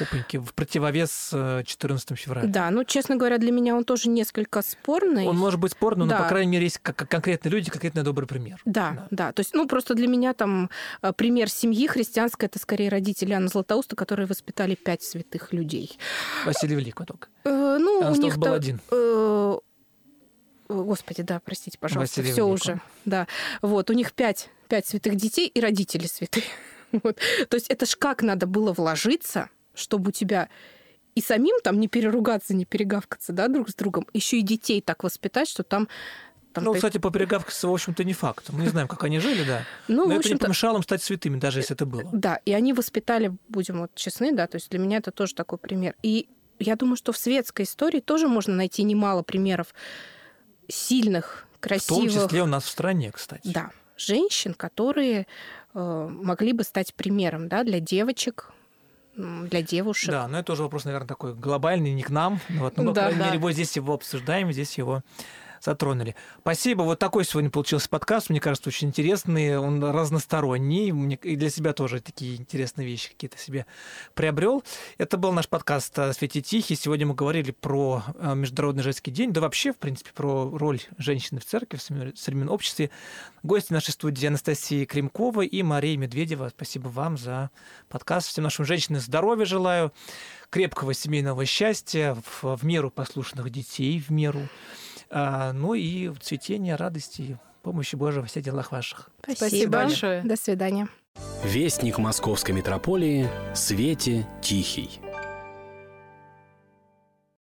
Опаньки, в противовес э, 14 февраля. Да, ну, честно говоря, для меня он тоже несколько спорный. Он может быть спорным, но, Да. по крайней мере, есть как- конкретные люди, конкретно добрый пример. Да, да, То есть, ну, просто для меня там э, пример семьи христианской это скорее родители Анны Златоуста, которые воспитали пять святых людей. Василий Великий только. Э, ну, у Анастас них был один. э, Господи, да, простите, пожалуйста, все уже. Да. Вот, у них пять, пять святых детей и родители святые. Вот. То есть это ж как надо было вложиться, чтобы у тебя и самим там не переругаться, не перегавкаться, да, друг с другом, еще и детей так воспитать, что там там ну, ты- кстати, по перегавкаться, в общем-то, не факт. Мы не знаем, как они жили, да. ну, Но это не помешало им стать святыми, даже если это было. Да, и они воспитали, будем вот честны, да, то есть для меня это тоже такой пример. И я думаю, что в светской истории тоже можно найти немало примеров сильных, В том красивых, числе у нас в стране, кстати. да, женщин, которые э, могли бы стать примером, да, для девочек, для девушек. Да, но это тоже вопрос, наверное, такой глобальный, не к нам. Вот, но, по Да, крайней да. мере, вот здесь его обсуждаем, здесь его затронули. Спасибо. Вот такой сегодня получился подкаст. Мне кажется, очень интересный. Он разносторонний. И для себя тоже такие интересные вещи какие-то себе приобрел. Это был наш подкаст о Свете Тихий. Сегодня мы говорили про э, Международный женский день, да вообще, в принципе, про роль женщины в церкви, в современ- современном обществе. Гости нашей студии Анастасия Кремкова и Мария Медведева. Спасибо вам за подкаст. Всем нашим женщинам здоровья желаю, крепкого семейного счастья, в, в меру послушных детей, в меру. А, ну и цветения, радости, помощи Божьей во всех делах ваших. Спасибо большое. До свидания. Вестник Московской митрополии Свете Тихий.